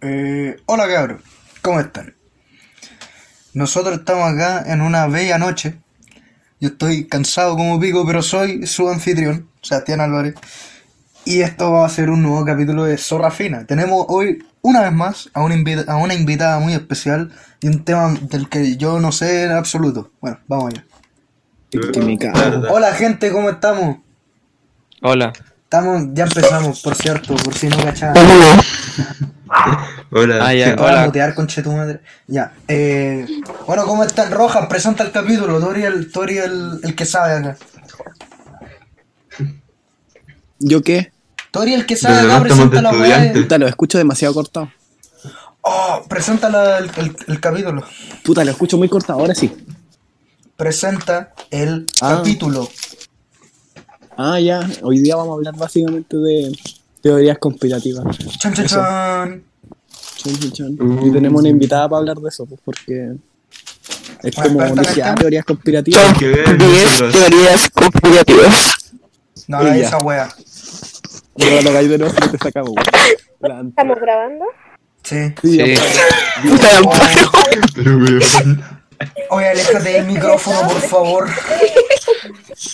Eh, hola cabros, ¿cómo están? Nosotros estamos acá en una bella noche. Yo estoy cansado como pico, pero soy su anfitrión, Sebastián Álvarez. Y esto va a ser un nuevo capítulo de Zorra Fina. Tenemos hoy, una vez más, a una, invita- a una invitada muy especial y un tema del que yo no sé en absoluto. Bueno, vamos allá. Hola gente, ¿cómo estamos? Hola. Estamos, ya empezamos, por cierto, por si no cachaban. Hola. Ah, ya, voy a hola. mutear, conche tu madre. Ya. Eh, bueno, ¿cómo están? Rojas, presenta el capítulo. Tori el, Tori el, el que sabe acá. ¿Yo qué? Tori el que sabe acá, presenta la. Puta, lo escucho demasiado cortado. Oh, presenta la- el, el- el capítulo. Puta, lo escucho muy cortado, ahora sí. Presenta el Ah. capítulo. Ah, ya. Hoy día vamos a hablar básicamente de teorías conspirativas. Eso. chan. Chon, chon, chon. Uh. Y tenemos una invitada para hablar de eso, pues, porque es como ah, tema. teorías conspirativas. Que ver 10 nosotros. teorías conspirativas. No, no, Ya. esa wea. Yo lo tocáis de nuevo y te sacamos. Plan. ¿Estamos grabando? Sí. Sí. Pero. Oye, aléjate del micrófono, por favor.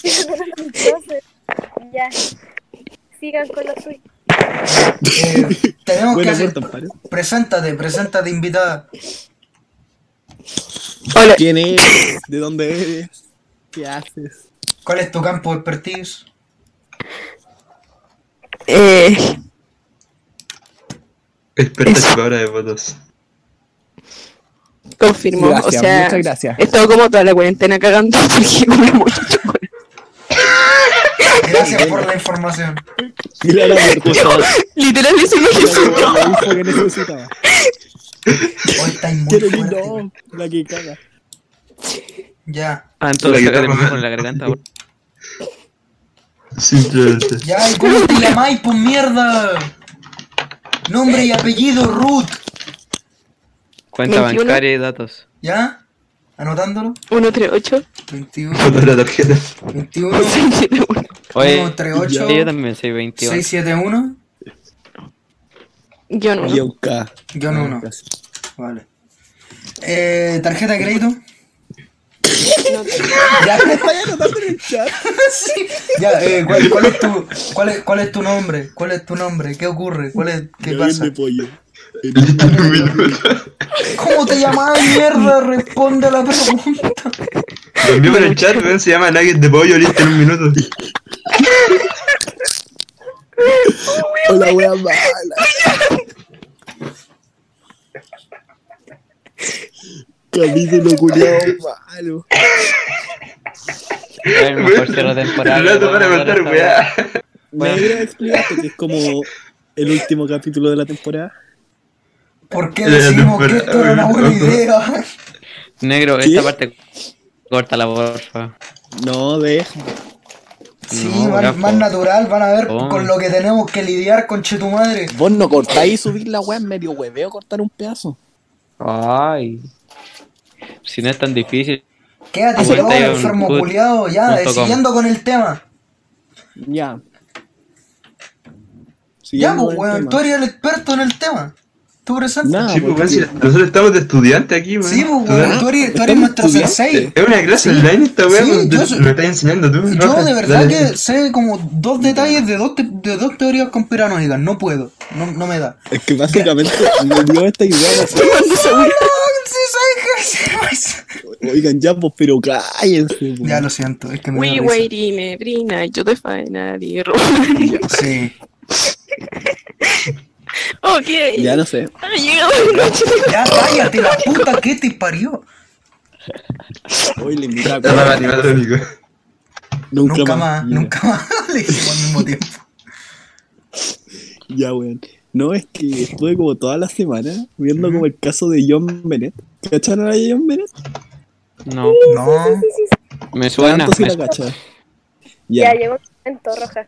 Entonces, ya. Sigan con lo suyo. Eh, tenemos que hacer. Preséntate, preséntate, invitada. Hola, ¿Quién eres? ¿De dónde eres? ¿Qué haces? ¿Cuál es tu campo de expertise? eh, Experta de votos. confirmo. Gracias, o sea, muchas gracias. he estado como toda la cuarentena cagando porque comí mucho chocolate. Gracias por la información. Verdad. Literal, eso es lo que necesitaba. Hoy estáis muy Quiero fuerte. no, la que caga. Ya. Ah, entonces La en la garganta. Simplemente. Ya, ¿y cómo te llamáis, pues mierda? Nombre y apellido, Ruth. Cuenta 21. bancaria y datos. ¿Ya? ¿Anotándolo? 138 21, Foto de la tarjeta. 21, Oye, 138, yo también soy 21. 671, Yo no. Guión K. guion 1. Vale. Eh, ¿Tarjeta de crédito? ya, Vaya anotando en el chat. sí. Ya, eh, ¿cuál, cuál es tu, cuál, es, ¿cuál es tu nombre? ¿Cuál es tu nombre? ¿Qué ocurre? ¿Cuál es, ¿Qué pasa? pollo. ¿Cómo te llamas, mierda? Responde a la pregunta. Lo envió por el chat, weón. Se llama Nugget de pollo, listo en un minuto. Hola, wea mala. Capítulo culiado malo. El mejor cierre temporada. Que para contar, weá. Explícate que es como el último capítulo de la temporada. ¿Por qué decidimos no, que esto era una buena idea? Negro, ¿Qué? esta parte corta la porfa. No, deja. Sí, No, más, natural, van a ver Oh. con lo que tenemos que lidiar con tu madre. Vos no cortáis y subir la en medio hueveo cortar un pedazo. Ay. Si no es tan difícil. Quédate un enfermo good culiado, ya, siguiendo con el tema. Ya. Ya, pues, weón, tú eres el experto en el tema. Tú presente. Nah, Sí, pues, porque- weón, si nosotros estamos de estudiante aquí, weón. Sí, pues, weón, tú eres, tú eres nuestro sensei. Es una clase Sí. online esta weá, Sí, weón. yo Lo estás enseñando tú. Yo Rojas. de verdad Dale. que sé como dos detalles de dos, te- de dos teorías conspiranoicas. No puedo, no, no me da. Es que básicamente me dio esta idea. no que- Oigan, ya, pues, pero cállense. pues. Ya lo siento, es que me We waiting, Ebrina, yo te finally. Sí. Ok. Ya no sé. Ha llegado la noche. Ya cállate la puta que te parió. Hoy le invito a animatrónico. Nunca, Nunca, más. Ya. nunca más. Le hicimos al mismo tiempo. Ya, weón. No, es que estuve como toda la semana viendo como el caso de John Bennett. ¿Cacharon a John Bennett? No. No. Me suena. Sí me. Ya, Ya, llegó el momento, Roja.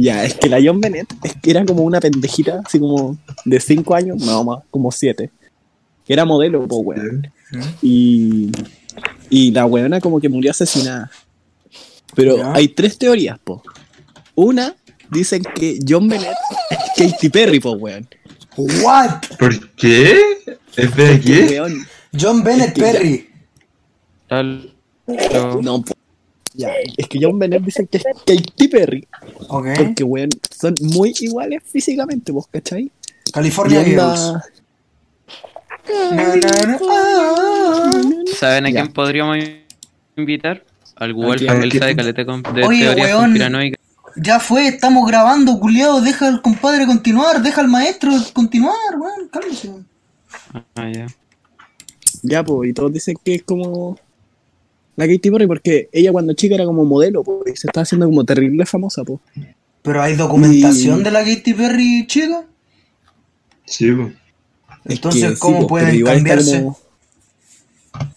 Ya, es que la John Bennett es que era como una pendejita, así como de 5 años, no más, como 7. Que era modelo, pues, weón. Y, y la weona como que murió asesinada. Pero Ya. hay tres teorías, po. Una, dicen que John Bennett es Katy Perry, po, weón. What? ¿Por qué? Espera, ¿qué? Weón, John Bennett que ya- Perry. Tal- no, po. Ya, es que John Bennett dice que es Katy Perry. Ok. Porque, weón, son muy iguales físicamente, ¿vos cachai? California Girls. ¿Saben a Ya. quién podríamos invitar? Al quién? él sabe caleta con- de Oye, teorías weón. conspiranoicas. Ya fue, estamos grabando, culiado. Deja al compadre continuar, deja al maestro continuar, weón. Cálmese. Ah, ya. Ya, pues, y todos dicen que es como la Katy Perry porque ella cuando chica era como modelo, pues, y se está haciendo como terrible famosa, pues. Pero hay documentación Y- de la Katy Perry chica. Sí, po. Entonces, ¿cómo pueden igual está cambiarse? como-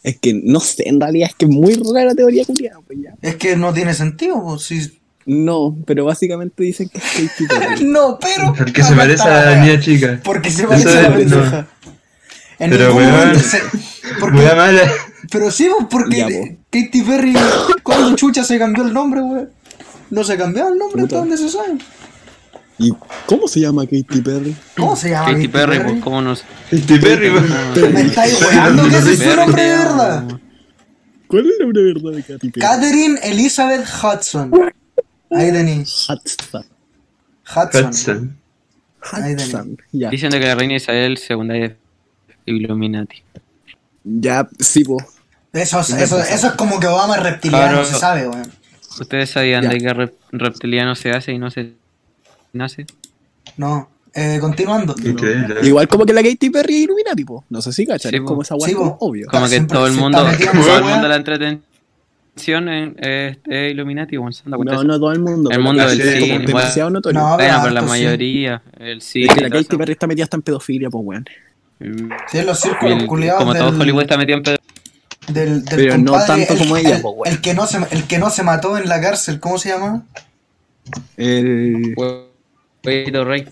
Es que no sé, en realidad es que es muy rara la teoría culiada, pues ya. Es que no tiene sentido, pues si. No, pero básicamente dicen que es Katy Perry. No, pero. Porque se parece a la niña chica. Porque se parece a la es- no. pendeja. En Pero, ningún weón. momento se- porque- Muy mala. Pero sí, porque Ya. Katy Perry, cuando chucha se cambió el nombre, weón? No se cambió el nombre, Puta. donde se sabe. ¿Y cómo se llama Katy Perry? ¿Cómo se llama? Katy Perry, pues, ¿cómo no sé? Katy Perry, po. Me estáis weando que ese es su Perry nombre de verdad. ¿Cuál es el nombre de verdad de Katy Perry? Catherine Elizabeth Hudson. Ahí tenéis. Hudson. Hudson. Hudson. Ahí. Hudson. Ya. Dicen de que la reina Isabel II es Illuminati. Ya, sí, pues. Eso, es- eso, eso es como que Obama es reptiliano, Claro. se sabe, weón. ¿Ustedes sabían Ya. de que rep- reptiliano se hace y no se nace? No. Eh, continuando. Increíble. Igual como que la Katy Perry es Illuminati, po. No sé si cachan, Sí, es como esa Sí, guay obvio. Como que siempre todo el mundo, todo el mundo la entretención en- es, es Illuminati, se cuenta No, no todo el mundo. El mundo del como cine, demasiado notorio. No, Bueno, pero la sí. mayoría, el es que la Katy. Perry está metida hasta en pedofilia, pues, weón. Mm, Sí, en los círculos culiados como todo Hollywood está metido en pedo. Del, del Pero no compadre, tanto el- como ella, el, po, que no se, el que no se mató en la cárcel, ¿cómo se llama? El... Huevito Rey.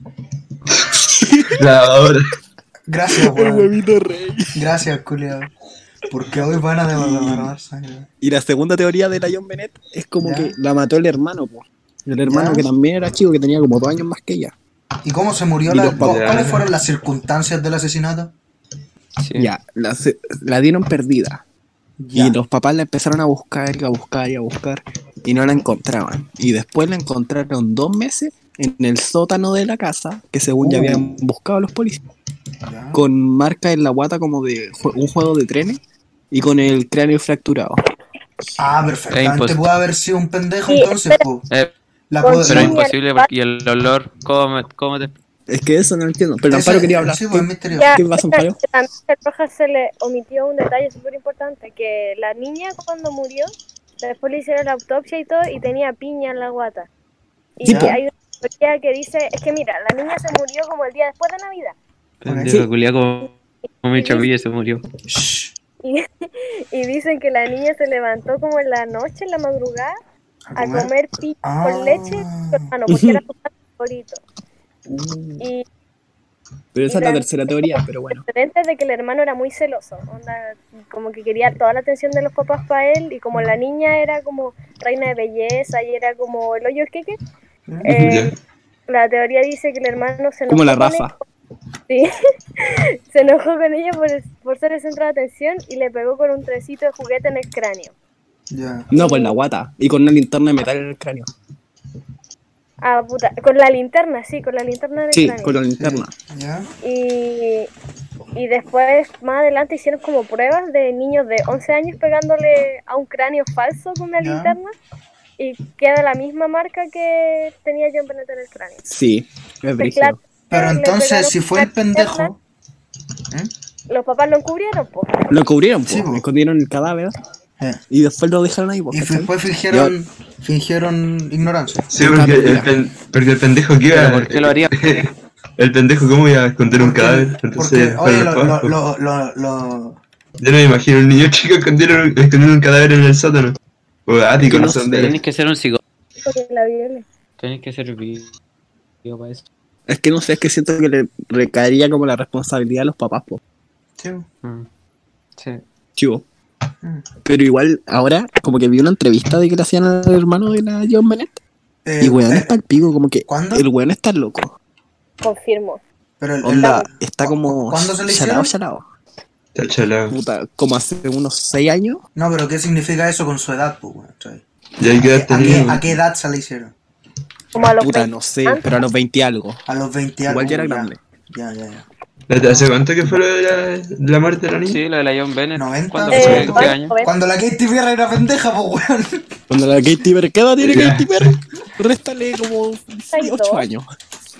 La hora. Gracias, El huevito rey. Gracias, culiado. Porque hoy van a derramar sangre. Y la segunda teoría de la John Bennett es como Ya. que la mató el hermano, pues. El hermano Ya. que también era chico, que tenía como dos años más que ella. ¿Y cómo se murió Y la. ¿Cuáles fueron las circunstancias del asesinato? Sí. Ya, la, se- la dieron perdida. Ya. Y los papás la empezaron a buscar y a buscar y a buscar y no la encontraban. Y después la encontraron dos meses en el sótano de la casa, que según ya Uh. habían buscado los policías, Ya. con marca en la guata como de un juego de trenes y con el cráneo fracturado. Ah, Es perfectamente. Puede haber sido un pendejo, Sí, entonces, po. Eh, La pero es imposible porque y el olor, ¿cómo, cómo te Es que eso no entiendo. Pero Amparo quería hablar. Sí, pues, ¿Qué-. Ya, ¿Qué pasa, Amparo? a Roja se le omitió un detalle súper importante, que la niña cuando murió, después le hicieron la autopsia y todo, y tenía piña en la guata. Y Sí, hay una teoría que dice, es que mira, la niña se murió como el día después de Navidad. pendejo, Sí. como, como mi chapilla se murió. Y, y dicen que la niña se levantó como en la noche, en la madrugada, a comer piña Ah. con leche con su hermano, porque era su favorito. Y Pero esa es la tercera teoría, pero bueno. antecedentes de que el hermano era muy celoso, onda, como que quería toda la atención de los papás para él, y como la niña era como reina de belleza y era como el hoyo queque, eh, la teoría dice que el hermano se enojó Como la con Rafa. sí, se enojó con ella por, por ser el centro de atención y le pegó con un trecito de juguete en el cráneo. Ya. No, pues la guata. Y con una linterna de metal en el cráneo. Ah, puta, con la linterna, sí, con la linterna el Sí, con la linterna. Ya. Y, y después, más adelante, hicieron como pruebas de niños de 11 años pegándole a un cráneo falso con una Ya. linterna. Y queda la misma marca que tenía John Bennett en el cráneo. Sí, es Pues, brígido. claro, Pero le entonces, pegaron si fue el linterna, pendejo. Los papás lo encubrieron, pues. Lo cubrieron, Sí, po, po. escondieron el cadáver eh, y después lo dejaron ahí, po, Y ¿cachai? después fingieron, fingieron ignorancia. Sí, porque el, pen- porque el pendejo que iba. ¿Pero por qué lo haría? El pendejo, ¿cómo iba a esconder un cadáver? Entonces, Porque, oye, lo, los lo, lo, lo, lo- Yo no me imagino un niño chico escondiendo, escondiendo un cadáver en el sótano. O ático, Que no dónde. Tenéis que ser un psicólogo. Tenéis que ser vivo para eso. Es que no sé, es que siento que le recaería como la responsabilidad a los papás, po. sí, Mm. Sí. Chivo. Mm. Pero igual, ahora, como que vi una entrevista de que le hacían al hermano de la John Bennett. eh, y weón eh, está el pico, como que ¿cuándo? el weón está loco. Confirmo. Pero el, el- Onda, está como ¿Cuándo se le chalado. Está chalado. Puta, como hace unos 6 años. No, pero ¿qué significa eso con su edad, pues, weón? ¿sabes? ¿Y ahí qué edad ¿A qué, a qué edad se le hicieron? Como a los Puta, 20. no sé, pero a los 20 y algo. A los 20 años. Igual ya era grande. Ya, ya, ya. ¿Hace cuánto que fue lo de la, la muerte de la niña? Sí, lo de la John Bennett. 90. ¿Cuándo Eh, fue? ¿Qué ¿cuánto año? Cuando la Katy Perry era pendeja, pues, weón. Cuando la Katy Perry, ¿qué edad tiene Ya. Katy Perry? Réstale como 8 años.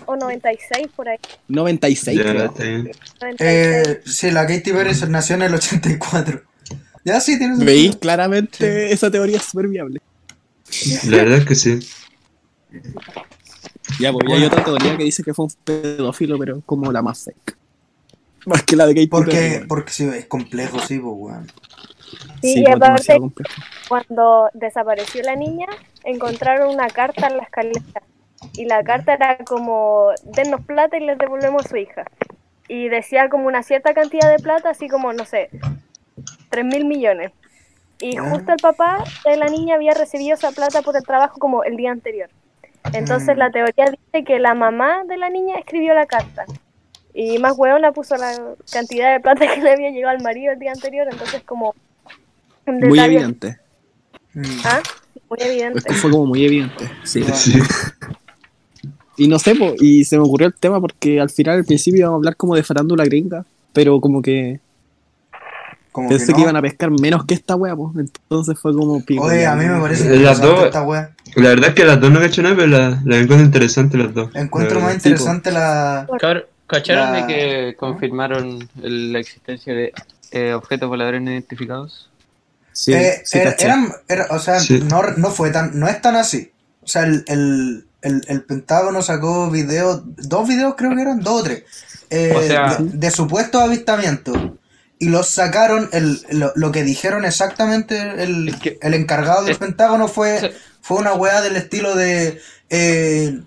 O 96 por ahí. 96, Ya, creo. está bien. 96. Eh, sí, la Katy Perry se- nació en el 84. Ya sí, tienes Veis claramente esa teoría es súper viable. La verdad es que sí. Ya, pues y hay otra teoría que dice que fue un pedófilo, pero como la más fake. Más que la de Perry. Porque, porque sí, es complejo, sí, pues, weón. Sí, Sí, y aparte, cuando desapareció la niña, encontraron una carta en la escalera. Y la carta era como, dennos plata y les devolvemos a su hija. Y decía como una cierta cantidad de plata, así como, no sé, 3 mil millones. Y Ah. justo el papá de la niña había recibido esa plata por el trabajo como el día anterior. Entonces Mm. la teoría dice que la mamá de la niña escribió la carta. Y más hueona puso la cantidad de plata que le había llegado al marido el día anterior. Entonces como... un Muy evidente. Mm. Ah, muy evidente. Esto fue como muy evidente. Sí. Sí. Y no sé, po, y se me ocurrió el tema porque al final, al principio íbamos a hablar como de farándula gringa, pero como que Como pensé que, que, iban a pescar menos que esta wea, pues. Entonces fue como pico. Oye, a mí me parece Las interesante dos- esta. La verdad es que las dos no he hecho nada, pero las las encuentro interesantes las dos. Encuentro La más interesante la. Cabr- ¿Cacharon La- de que confirmaron el- la existencia de eh, objetos voladores no identificados? Sí, Eh, sí, eran, era- o sea, Sí. no, no fue tan, no es tan así. O sea, el, el, el, el Pentágono sacó videos, dos videos creo que eran, dos o tres, eh, O sea- de, de supuestos avistamientos. Y los sacaron, el, lo, lo que dijeron exactamente el, Es que- el encargado del es- Pentágono fue, fue una weá del estilo de... eh,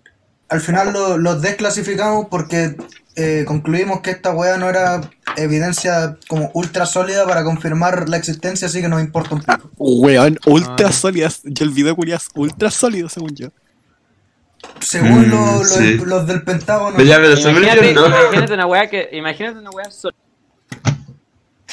al final lo- los desclasificamos porque eh, concluimos que esta weá no era evidencia como ultra sólida para confirmar la existencia, así que nos importa un pico. Weón, ultra Ah. sólidas. Yo el video ultra sólido, según yo. Según Mm, lo- lo- sí. los del Pentágono. Pero ya, pero se me Imagínate, imagínate una weá que. Imagínate una weá sola.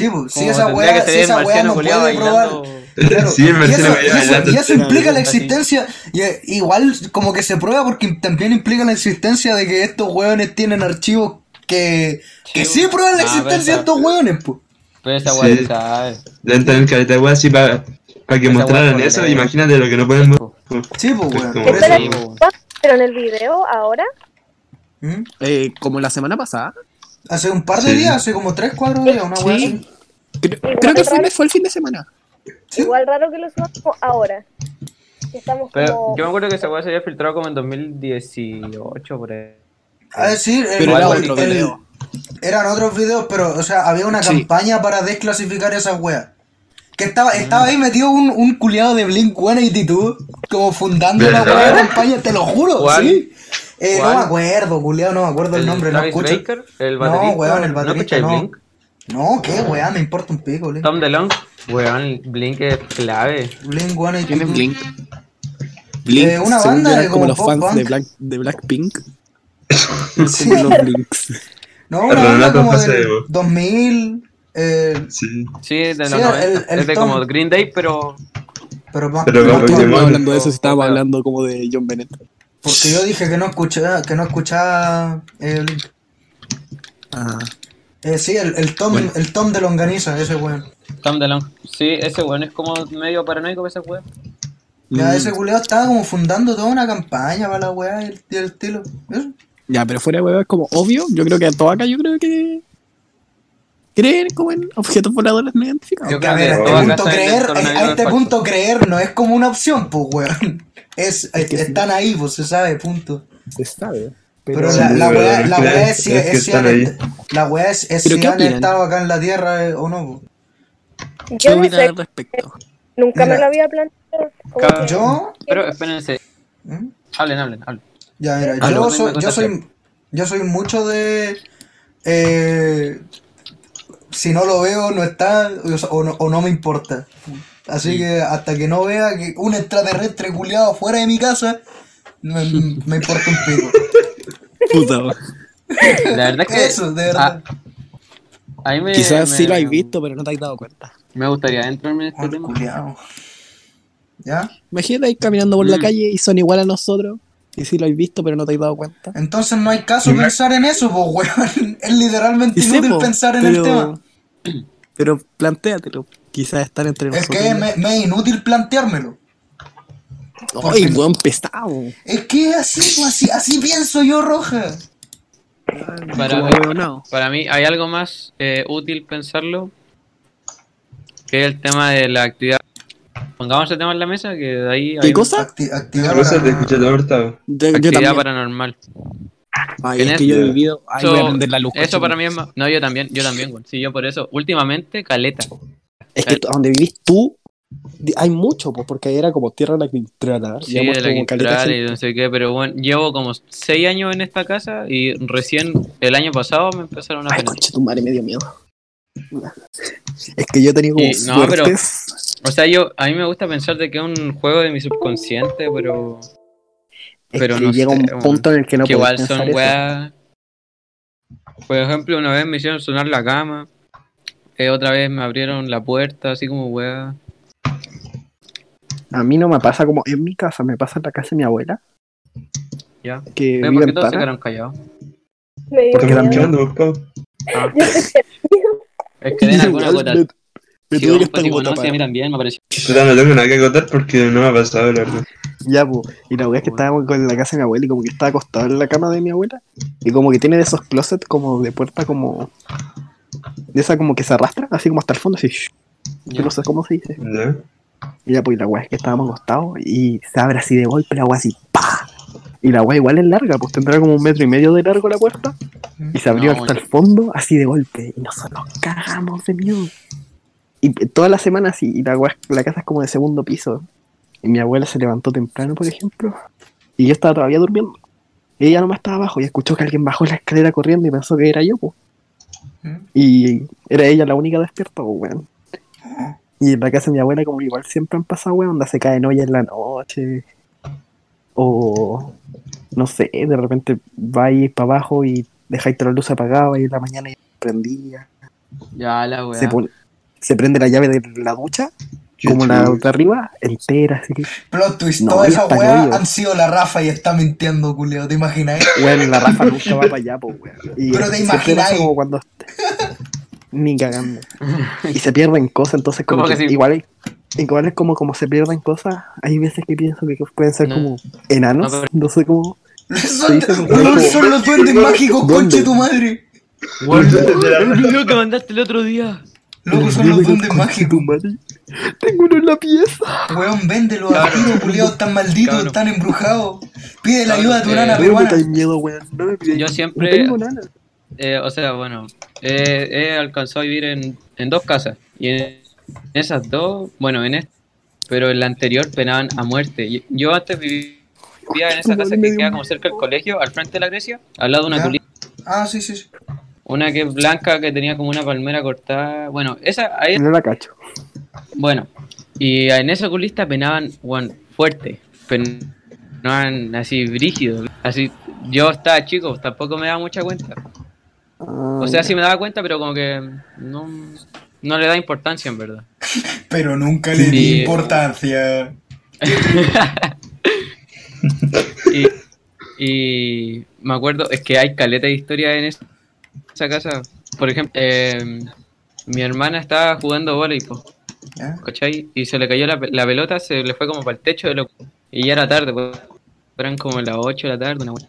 Sí, pues, si esa weá, si esa weá no puede probar. Claro, Sí, y, eso, bailando. y eso- y eso implica la existencia, y, eh, igual como que se prueba porque también implica la existencia de que estos weones tienen archivos que, que sí prueban la Ah, existencia de estos weones, pues. Pero esa Sí. weá se sabe. Deben tener caleta de weas así para que Esa mostraran eso. Imagínate lo que no pueden mostrar. Sí, pues weón. Sí, ¿cuándo pero en el video ahora? ¿Mm? Eh, como la semana pasada. Hace un par de Sí. días, hace como 3, 4 días, una weá así. Creo, que de- fue el fin de semana. Sí. Igual raro que lo subamos ahora. Que Estamos Pero como... yo me acuerdo que esa weá se había filtrado como en 2018 por ahí. A decir, el- Pero era el- otro el- video. eran otros videos, pero, o sea, había una Sí. campaña para desclasificar esas weas. Que estaba, estaba ahí metido un, un culiado de Blink 182, como fundando la wea de campaña, te lo juro, ¿Cuál? sí. Eh, no me acuerdo, culiado, no me acuerdo el, nombre, no Travis escucho. Baker, el No, baterista. weón, el ¿No baterista no. Blink? No, qué wea, me importa un pico, Blink. Tom DeLonge. Weón, Blink es clave. Blink 182. ¿Quién es Blink? Blink, Eh, una banda de como como los fans de, punk. Black, de Blackpink. Sí. Como los Blinks. No, una Pero banda como del weón. 2000, eh, Sí. Sí, de los Sí, 90. el- el es de Tom. como Green Day, pero. pero más Pero más como ¿Por qué pop, estamos Pokémon. hablando de eso si estábamos Claro. hablando como de John Bennett? Porque yo dije que no escuchaba, que no escuchaba eh, Blink. Ah, Eh, sí, el, el Tom, Bueno. el Tom de Longaniza, ese weón. Tom DeLonge. Sí, ese weón es como medio paranoico ese weón. Ya Mm. ese culiado estaba como fundando toda una campaña para la weá y el, el estilo. Eso. Ya, pero fuera de huevo es como obvio. Yo creo que a acá, yo creo que. Creen como en objetos voladores no identificados. Yo Que a ver, a este, punto del creer, a este es punto creer no es como una opción, pues weón. Es, Es que sí. están ahí, pues se sabe, punto. Se sabe. Pero, la, la weá, es la weá es si, es si están han, la weá es, es ¿Pero si han opinan? estado acá en la tierra eh, o no. po. ¿Qué Yo no opinan sé, al respecto? nunca me lo había planteado. como Cada- que- Yo, Pero espérense. ¿Mm? Hablen, hablen, hablen. Ya, mira, Ah, yo, soy, yo, soy, yo soy mucho de... eh, si no lo veo, no está, o no, o no me importa. Así que hasta que no vea que un extraterrestre culiado fuera de mi casa, me, me importa un pico. Puta. La verdad es que Eso, de verdad. a me, Quizás me- sí lo has visto, pero no te has dado cuenta. Me gustaría entrarme en este tema. culiao. ¿Ya? Imagínate ahí caminando por la Mm. calle y son igual a nosotros. Y sí lo has visto, pero no te has dado cuenta. Entonces no hay caso pensar en eso, pues, weón. Es literalmente Y sé, inútil po, pensar en pero, el tema. Pero plantéatelo. Quizás estar entre Es nosotros. que me, me es inútil planteármelo. Ay, buen pesado. Es que así, pues, así, así pienso yo, Roja. Para, mí hay algo más eh, útil pensarlo que el tema de la actividad. Pongamos el tema en la mesa, que de ahí ¿Qué hay cosa? Acti- ¿Qué cosa cortado? Yo, yo actividad paranormal. Ay, en es que yo he este- vivido. Ay, Eso- voy a prender la luz. Eso para mí es más... No, yo también, yo también, güey. Sí, yo por eso. Últimamente, caleta. Es que donde vivís tú, hay mucho, pues, porque ahí era como tierra la Quintrala. Sí, de la Quintral y no sé qué, pero bueno, llevo como seis años en esta casa y recién el año pasado me empezaron a Ay, conche, tu madre me dio miedo. Es que yo tenido como Y- no, pero-. O sea, yo, a mí me gusta pensar de que es un juego de mi subconsciente, pero Es pero que no llega sé, un punto en el que no que puedes igual son weas. Por ejemplo, una vez me hicieron sonar la cama, eh, otra vez me abrieron la puerta, así como weas. A mí no me pasa como en mi casa, me pasa en la casa de mi abuela, Ya. que ¿Por qué en todos se quedaron callados? Porque están mirando, buscado. Es que den alguna gota. me- tuve que estar no, sí, a tapado. mí también me pareció. Puta, no tengo nada que contar porque no me ha pasado, la verdad. Ya, pues. Y la weá es que estábamos con la casa de mi abuela y como que estaba acostado en la cama de mi abuela. Y como que tiene de esos closets como de puerta como. De esa como que se arrastra, así como hasta el fondo, así. shh. Yo no sé cómo se dice. ¿Ya? Y ya, pues la weá es que estábamos acostados y se abre así de golpe la weá así, ¡pa! Y la weá igual es larga, pues tendrá como un metro y medio de largo la puerta. Y se abrió No, hasta el fondo, así de golpe. Y nosotros nos cagamos de miedo. Y toda la semana así, y la, weá- la casa es como de segundo piso. Y mi abuela se levantó temprano, por ejemplo. Y yo estaba todavía durmiendo. Y ella nomás estaba abajo y escuchó que alguien bajó la escalera corriendo y pensó que era yo, pues. ¿Mm? Y era ella la única despierta, pues, weón. Y en la casa de mi abuela, como igual siempre han pasado, weón, donde se caen ollas en la noche. O, no sé, de repente vais para abajo y dejáis toda la luz apagada y en la mañana ya prendía. Ya, la wea. Se, se prende la llave de la ducha, como la de arriba, entera, así que, Plot twist, No, todas ya esas está weas novio. han sido la Rafa y está mintiendo, culeo, ¿te imaginas? weón, la Rafa nunca va para allá, pues, weón. Pero te imagináis. como cuando... Ni cagando. Y se pierden cosas, entonces como ¿Cómo que que sí? igual, igual es como, como se pierden cosas, hay veces que pienso que pueden ser No. como enanos, No, pero- no sé cómo... Son, son los duendes mágicos, ¿Dónde? conche tu madre. El video que mandaste el otro día. Loco, son los duendes mágicos. Tengo uno en la pieza. Weón, véndelo a Cabrón. tiro, culiados, están malditos, Cabrón. están embrujados. Pide la ayuda a tu eh, nana No me peruana. metáis miedo, weón. No me Yo No siempre- tengo nada. Eh, o sea, bueno, eh, he alcanzado a vivir en, en dos casas. Y en esas dos, bueno, en esta, pero en la anterior penaban a muerte. Yo antes vivía en esa casa que queda como cerca del colegio, al frente de la Grecia, al lado de una Ya. culita. Ah, sí, sí, sí. Una que es blanca, que tenía como una palmera cortada. Bueno, esa, ahí, No la cacho. bueno. Y en esa culista penaban, bueno, fuerte. Penaban así brígido. Así, yo estaba chico, tampoco me daba mucha cuenta. Ah, O sea, sí me daba cuenta, pero como que no, no le da importancia en verdad. Pero nunca le di importancia. Y, y me acuerdo, es que hay caleta de historia en esa, esa casa. Por ejemplo, eh, mi hermana estaba jugando voleibol. ¿cachai? Y se le cayó la, la pelota, se le fue como para el techo de lo, y ya era tarde, pues, eran como las 8 de la tarde, una wea.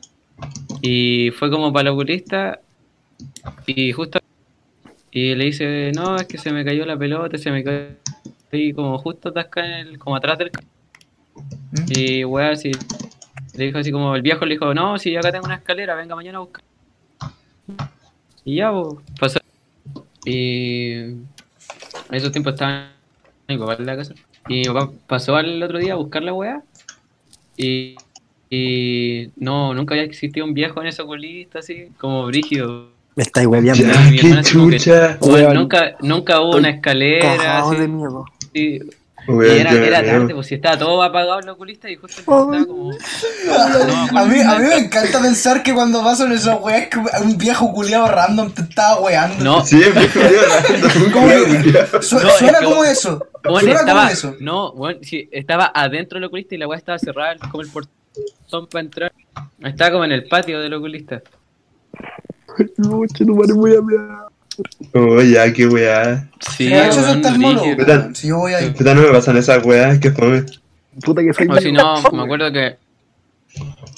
Y fue como para el oculista y justo y le dice, no, es que se me cayó la pelota, se me cayó y como justo atasca en el, como atrás del ¿Mm? y weá, así le dijo así como el viejo le dijo, no, si yo acá tengo una escalera, venga mañana a buscar. Y ya, pues, pasó. Y en esos tiempos estaba mi papá en la casa. Y mi papá pasó al otro día a buscar la weá. Y, y no, nunca había existido un viejo en ese oculista así, como brígido. Me estáis mi hermana que- chucha. Bueno, nunca, nunca hubo una escalera así, de miedo. Y era, era tarde, pues si estaba todo apagado el oculista y justo estaba como. No, A mí, a mí me encanta pensar que cuando pasan esas weas que un viejo culiado random te estaba weando. No, Sí, es muy curioso, muy ¿Cómo que- curioso. Su- No, es suena que- como eso. Bueno, suena como eso. no, bueno, sí, estaba adentro del oculista y la weá estaba cerrada como el portón para entrar. Estaba como en el patio del oculista. No, che, madre muy a Oh, ya, qué weá. Sí, weón, está el mono. Si yo voy ahí. Puta, no me pasan esas weas, que fome. Puta que soy O si no, me acuerdo que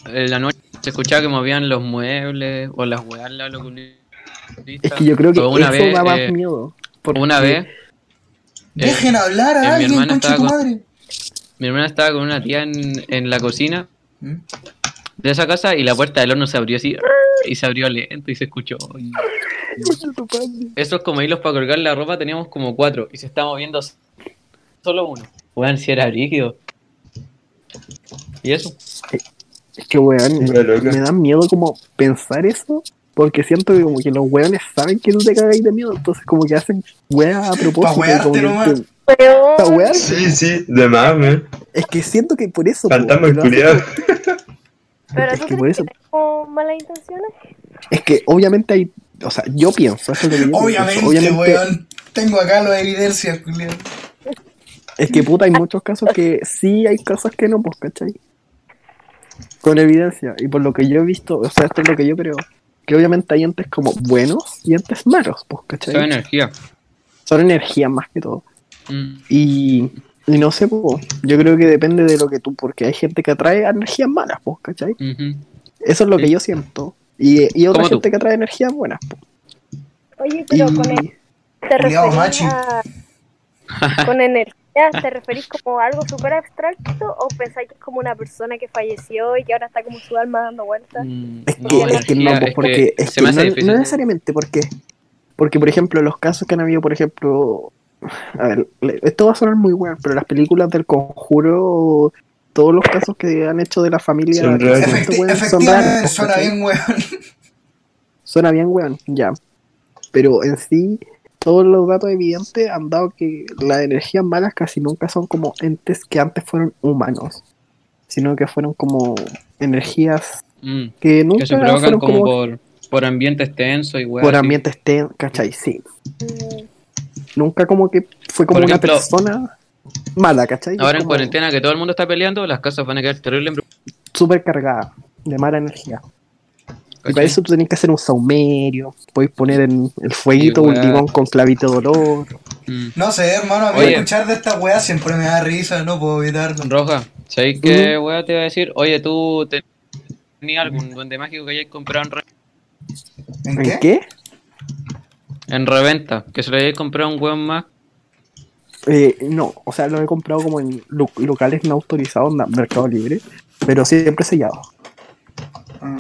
en la noche se escuchaba que movían los muebles o las weas al lado del oculista. Es que yo creo que O una eso vez, da más eh, miedo. porque- Una vez, eh, Dejen hablar eh, a mi alguien, hermana estaba tu con- madre. mi hermana estaba con una tía en, en la cocina ¿Mm? de esa casa y la puerta del horno se abrió así y se abrió lento y se escuchó. Y Esos como hilos para colgar la ropa teníamos como cuatro y se está moviendo solo uno. Weón, si era rígido. ¿Y eso? Es que, weón, me da miedo como pensar eso. Porque siento que como que los weones saben que tú te cagáis de miedo. Entonces como que hacen weas a propósito. wearte como que- nomás. que- Pero, pa' wear. Sí, sí, de más, weón. Es que siento que por eso. Fantasma culiado. pero Es tú que por eso- que tenemos malas intenciones? Es que obviamente hay. O sea, yo pienso, eso es lo que yo pienso. Obviamente, Obviamente, weón. Tengo acá las evidencias, culiado. Es que puta, hay muchos casos que sí hay cosas que no, pues, ¿cachai? Con evidencia. Y por lo que yo he visto, o sea, esto es lo que yo creo. Que obviamente hay entes como buenos y entes malos, pues, ¿cachai? Son energía. Son energías más que todo. Mm. Y, y no sé, pues, yo creo que depende de lo que tú, porque hay gente que atrae energías malas, pues, ¿cachai? Eso es lo que yo siento. Y, y otra tú. gente que atrae energías buenas, pues. Oye, pero con el, Y ¿te Culiao referís machi. a... con energía? ¿Te referís como a algo súper abstracto o pensáis que es como una persona que falleció y que ahora está como su alma dando vueltas? Mm, Es no, que, es que energía, no, pues, es porque que es se que me hace no, difícil. no necesariamente, porque porque por ejemplo los casos que han habido, por ejemplo, a ver, esto va a sonar muy bueno, pero las películas del conjuro, todos los casos que han hecho de la familia Son reales. son raros, suena bien, weón. Suena bien, weón, ya. Pero en sí, todos los datos evidentes han dado que las energías malas casi nunca son como entes que antes fueron humanos, sino que fueron como energías Mm, que nunca Que se provocan fueron como como por, por ambientes tensos y weas por ambientes ten, ¿cachai? Sí. Nunca como que fue como una persona mala, ¿cachai? Ahora en cuarentena que todo el mundo está peleando, las casas van a quedar terrible Súper cargada de mala energía. Y ¿cachai? para eso tú tenés que hacer un saumerio, podéis poner en el fueguito un weá. limón con clavito de olor. Mm. No sé, hermano, a mí Oye. escuchar de esta weá siempre me da risa, no puedo evitarlo. Roja, ¿sabéis qué wea te iba a decir? Oye, tú tenías algún duende mágico que hayáis comprado en, re- ¿En ¿En qué? qué? en reventa? Que se lo hayáis comprado a un weón más. Eh, no, o sea, lo he comprado como en lo- locales no autorizados, en Mercado Libre, pero siempre sellado.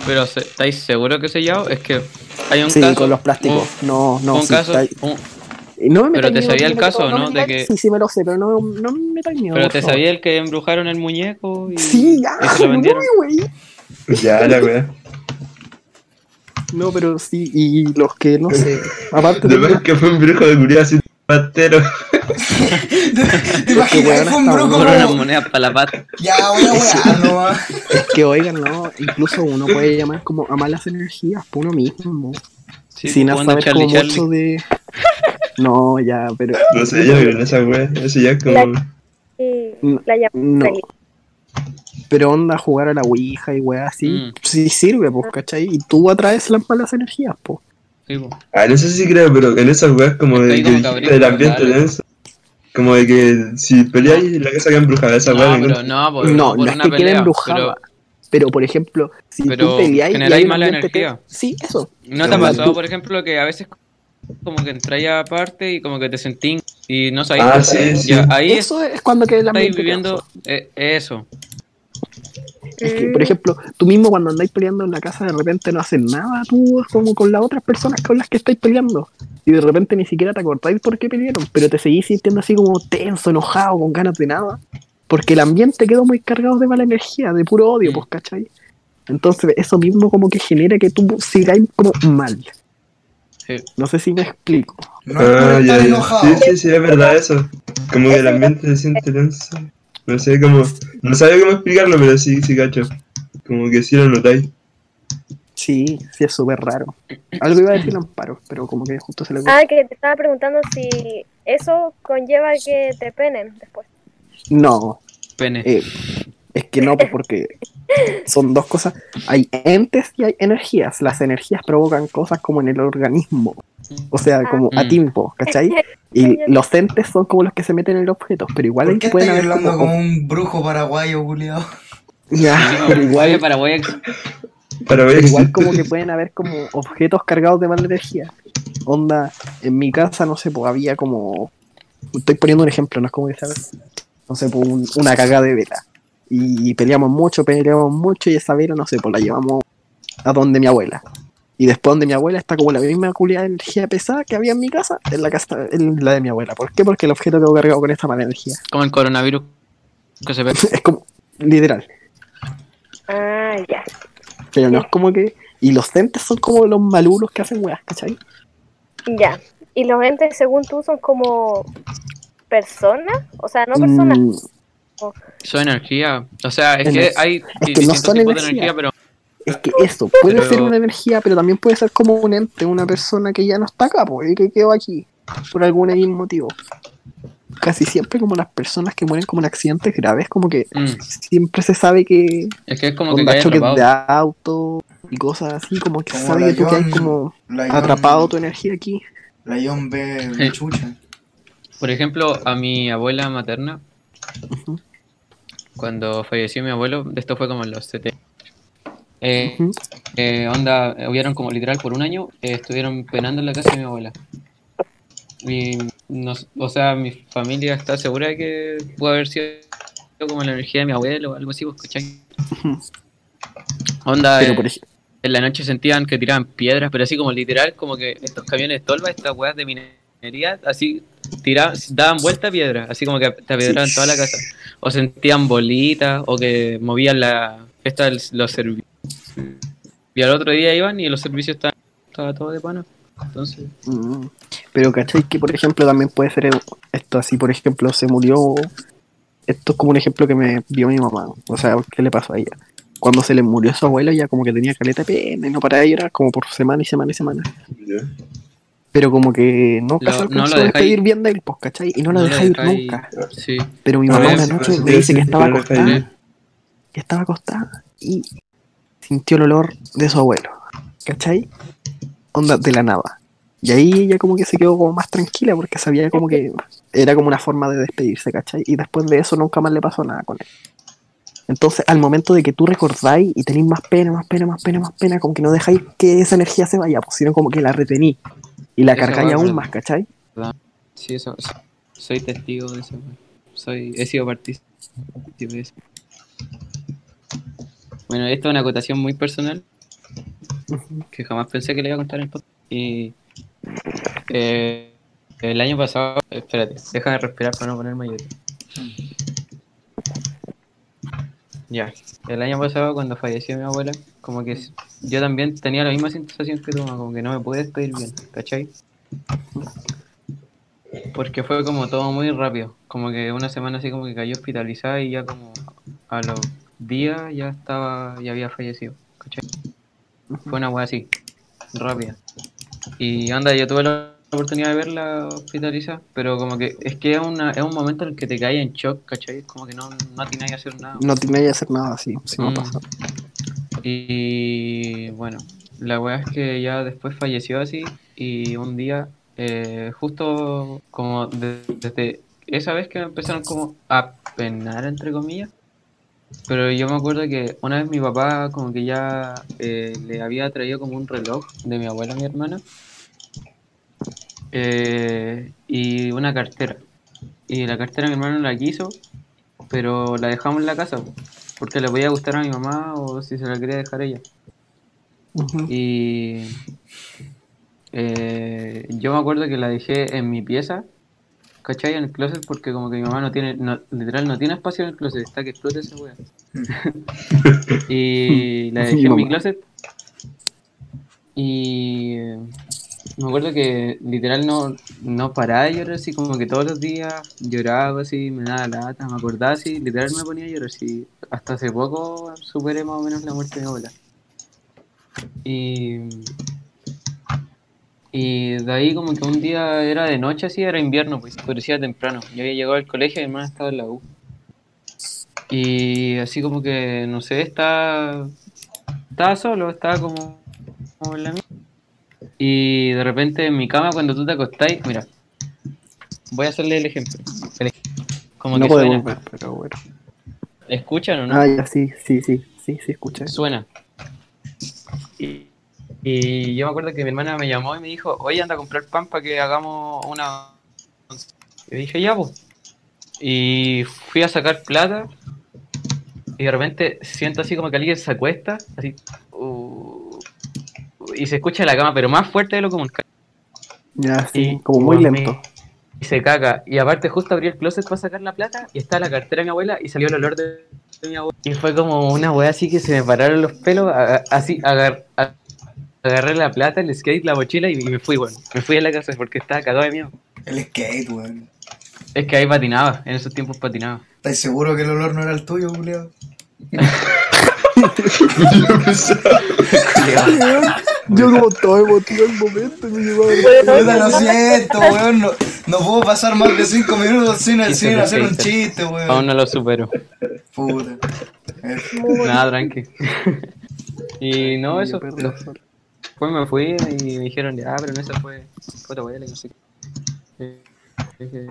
Pero se- ¿estáis seguros que sellado? Es que hay un Sí, caso. con los plásticos. No, no, un sí, caso. está- un- no me Pero te sabía el caso, no De que- Sí, sí me lo sé, pero no, no me metáis miedo. pero te favor. sabía el que embrujaron el muñeco y, Sí, ya, y se lo vendieron. güey. Ya, la wea. No, pero sí, y los que no sé, aparte De de que fue un brujo de culiado así patero. ¿Te imaginas? un como... monedas para la pata. Ya, voy a wear nomás. es que oigan, no, incluso uno puede llamar como a malas energías por uno mismo, Sí, sin jugando saber Charlie como Charlie. mucho de No, ya, pero No sé, yo creo en esa wea. Eso ya es como. No, la llamamos no. Pero onda jugar a la Ouija y weá así, Mm. sí sirve, pues, ¿cachai? Y tú atraes las malas energías, pues. Sí, po. Ah, no sé si creo, pero en esas weas como Es que de que cabritos del ambiente denso. Como de que si peleáis la casa queda embrujada, esa wea No, pero no, por, No, por no es una que quede pelea. embrujada. Pero, por ejemplo, si Pero tú peleáis generáis mala energía. Sí, eso. ¿no te ha pasado, tú- por ejemplo, que a veces como que entráis aparte y como que te sentís y no sabéis Ah, sí, sí. Ya, ahí Eso es cuando queda el estáis viviendo eh, eso. Es que, por ejemplo, tú mismo cuando andáis peleando en la casa de repente no haces nada tú como con las otras personas con las que estáis peleando. Y de repente ni siquiera te acordáis por qué pelearon, pero te seguís sintiendo así como tenso, enojado, con ganas de nada. Porque el ambiente quedó muy cargado de mala energía, de puro odio, pues, ¿cachai? Entonces eso mismo como que genera que tú sigáis como mal. Sí. No sé si me explico. No Ah, ya. Sí, sí, sí, es verdad eso. Como que el ambiente se siente tenso. No sé cómo. No sabía cómo explicarlo, pero sí, sí, cacho. Como que sí lo notáis. Sí, sí es súper raro. Algo iba a decir Amparo, pero como que justo se le Ah, que te estaba preguntando si eso conlleva que te penen después. No, Pene. eh, es que no, pues porque son dos cosas. Hay entes y hay energías. Las energías provocan cosas como en el organismo. O sea, como a Mm. tiempo, ¿cachai? Y los entes son como los que se meten en los objetos, pero igual ¿Por qué pueden haber hablando como... como un brujo paraguayo, culiado? Ya, pero igual, Paraguay. Para ver pero igual como que pueden haber como objetos cargados de mala energía. Onda, en mi casa, no sé, pues había como... Estoy poniendo un ejemplo, no es como que sabes. No sé, pues un- una caga de vela. Y peleamos mucho, peleamos mucho y esa vela, no sé, pues la llevamos a donde mi abuela. Y después donde mi abuela está como la misma culia de energía pesada que había en mi casa, en la casa, en la de mi abuela. ¿Por qué? Porque el objeto quedó cargado con esta mala energía. Como el coronavirus que se ve. Es como, literal. Ah, ya. Pero no es como que. Y los entes son como los maluros que hacen weas, ¿cachai? Ya. ¿Y los entes, según tú, son como personas? O sea, no personas. Mm, Son energía. O sea, es En que hay que no son tipos de energía. energía, pero es que eso, puede Pero- ser una energía, pero también puede ser como un ente, una persona que ya no está acá, pues, y que quedó aquí, por algún motivo. Casi siempre como las personas que mueren como en accidentes graves, como que mm, siempre se sabe que es que es como que choques de auto y cosas así, como que se Como sabe que tú quedas como atrapado tu energía aquí. La Ion ve Sí. chucha. Por ejemplo, a mi abuela materna, cuando falleció mi abuelo, esto fue como en los 70. Eh, eh, onda, hubieron como literal por un año, eh, estuvieron penando en la casa de mi abuela. Y, no, s- o sea, mi familia está segura de que pudo haber sido como la energía de mi abuelo o algo así, ¿vos cachai? Onda, eh, por en la noche sentían que tiraban piedras, pero así como literal, como que estos camiones tolva, estas weas de minería, así tiraban, daban vuelta a piedras, así como que te apedraban toda la casa. O sentían bolitas, o que movían la esta, los servicios. Y al otro día iban y los servicios estaban estaba todo de pana. Entonces, Mm. Pero ¿cachai? Que por ejemplo también puede ser esto así, por ejemplo, se murió. Esto es como un ejemplo que me dio mi mamá. O sea, ¿qué le pasó a ella? Cuando se le murió su abuela, ya como que tenía caleta de pena y no paraba de llorar como por semana y semana y semana. Pero como que nunca Lo- no lo a despedir bien de él, pues, ¿cachai? Y no lo No ir nunca. sí. Pero mi A mamá una noche me dice que estaba acostada, que estaba acostada y sintió el olor de su abuelo, ¿cachai? Onda de la nada. Y ahí ella como que se quedó como más tranquila porque sabía como que era como una forma de despedirse, ¿cachai? Y después de eso nunca más le pasó nada con él. Entonces, al momento de que tú recordáis y tenéis más pena, más pena, más pena, más pena, como que no dejáis que esa energía se vaya, pues, sino como que la retení y la cargáis aún más, ¿cachai? Sí, eso, sí. soy testigo de eso. Soy, he sido partícipe de eso. Bueno, esto es una acotación muy personal que jamás pensé que le iba a contar en el podcast. Y eh, el año pasado, espérate, deja de respirar para no ponerme mayor. Ya, el año pasado cuando falleció mi abuela, como que yo también tenía la misma sensación que tú, como que no me pude despedir bien, ¿cachai? Porque fue como todo muy rápido, como que una semana así como que cayó hospitalizada y ya como a los días ya estaba, ya había fallecido, ¿cachai? Fue una wea así, rápida. Y anda, yo tuve la oportunidad de verla hospitalizada, pero como que es que es, una, es un momento en el que te caes en shock, ¿cachai? Es como que no, no que hacer nada. No tiene que hacer nada así, si no Mm. pasa. Y bueno, la weá es que ya después falleció así y un día, eh, justo como de- desde esa vez que me empezaron como a penar, entre comillas, pero yo me acuerdo que una vez mi papá como que ya eh, le había traído como un reloj de mi abuela a mi hermana eh, y una cartera. Y la cartera mi hermano no la quiso, pero la dejamos en la casa po, porque le podía gustar a mi mamá o si se la quería dejar ella. Y eh, yo me acuerdo que la dejé en mi pieza, ¿cachai? En el closet porque como que mi mamá no tiene, no, literal no tiene espacio en el closet, está que explota esa wea. y la dejé en mi closet y Me acuerdo que literal no, no paraba de llorar así, como que todos los días lloraba así, me daba lata, me acordaba así, literal me ponía a llorar así. Hasta hace poco superé más o menos la muerte de mi abuela. Y, y de ahí como que un día era de noche así, era invierno, pues parecía temprano. Yo había llegado al colegio y mi hermana estaba en la U. Y así como que, no sé, estaba, estaba solo, estaba como, como en la mía. Y de repente en mi cama cuando tú te acostáis, mira, voy a hacerle el ejemplo. El como no que podemos suena. ver, pero bueno. ¿Escuchan o no? Ah, ya, sí, sí, sí, sí, sí, escucha. Suena. Y, y yo me acuerdo que mi hermana me llamó y me dijo, oye, anda a comprar pan para que hagamos una... Y dije, ya, pues. Y fui a sacar plata y de repente siento así como que alguien se acuesta, así... uh, y se escucha la cama, pero más fuerte de lo común. Ya, sí, Y- como muy lento. Y se caga. Y aparte justo abrí el closet para sacar la plata y está la cartera de mi abuela y salió el olor de, mi abuela. Y fue como una weá así que se me pararon los pelos, a- así agar- a- agarré la plata, el skate, la mochila y, me fui, bueno. Me fui a la casa porque estaba cagado de miedo. El skate, weón. Es que ahí patinaba, en esos tiempos patinaba. ¿Estás seguro que el olor no era el tuyo, Julio? Yo como todo emotivo el momento, me llevaba Puta, lo siento, weón. No, no puedo pasar más de 5 minutos sin, sin hacer un chiste, Aún weón. no lo supero. Puta. Nada, tranqui. y no, eso. Después me fui y me dijeron, ya, pero en esa fue fue tu abuela y no sé qué. Dije,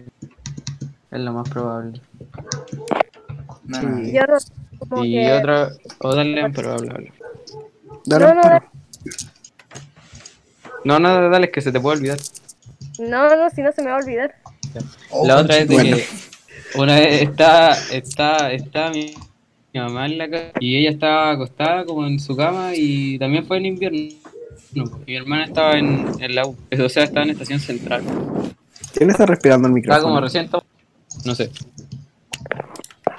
es lo más probable. no, no, Yo no, como Y que... otra, otra habla, habla. Dale No, no. No, no, dale, es que se te puede olvidar. No, no, si no se me va a olvidar. Oh, la otra es de bueno. que una vez está, está, está mi, mi mamá en la casa y ella estaba acostada como en su cama y también fue en invierno. No, mi hermana estaba en, en la U, o sea, estaba en estación central. ¿Quién está respirando el Estaba como micrófono? recién, no sé.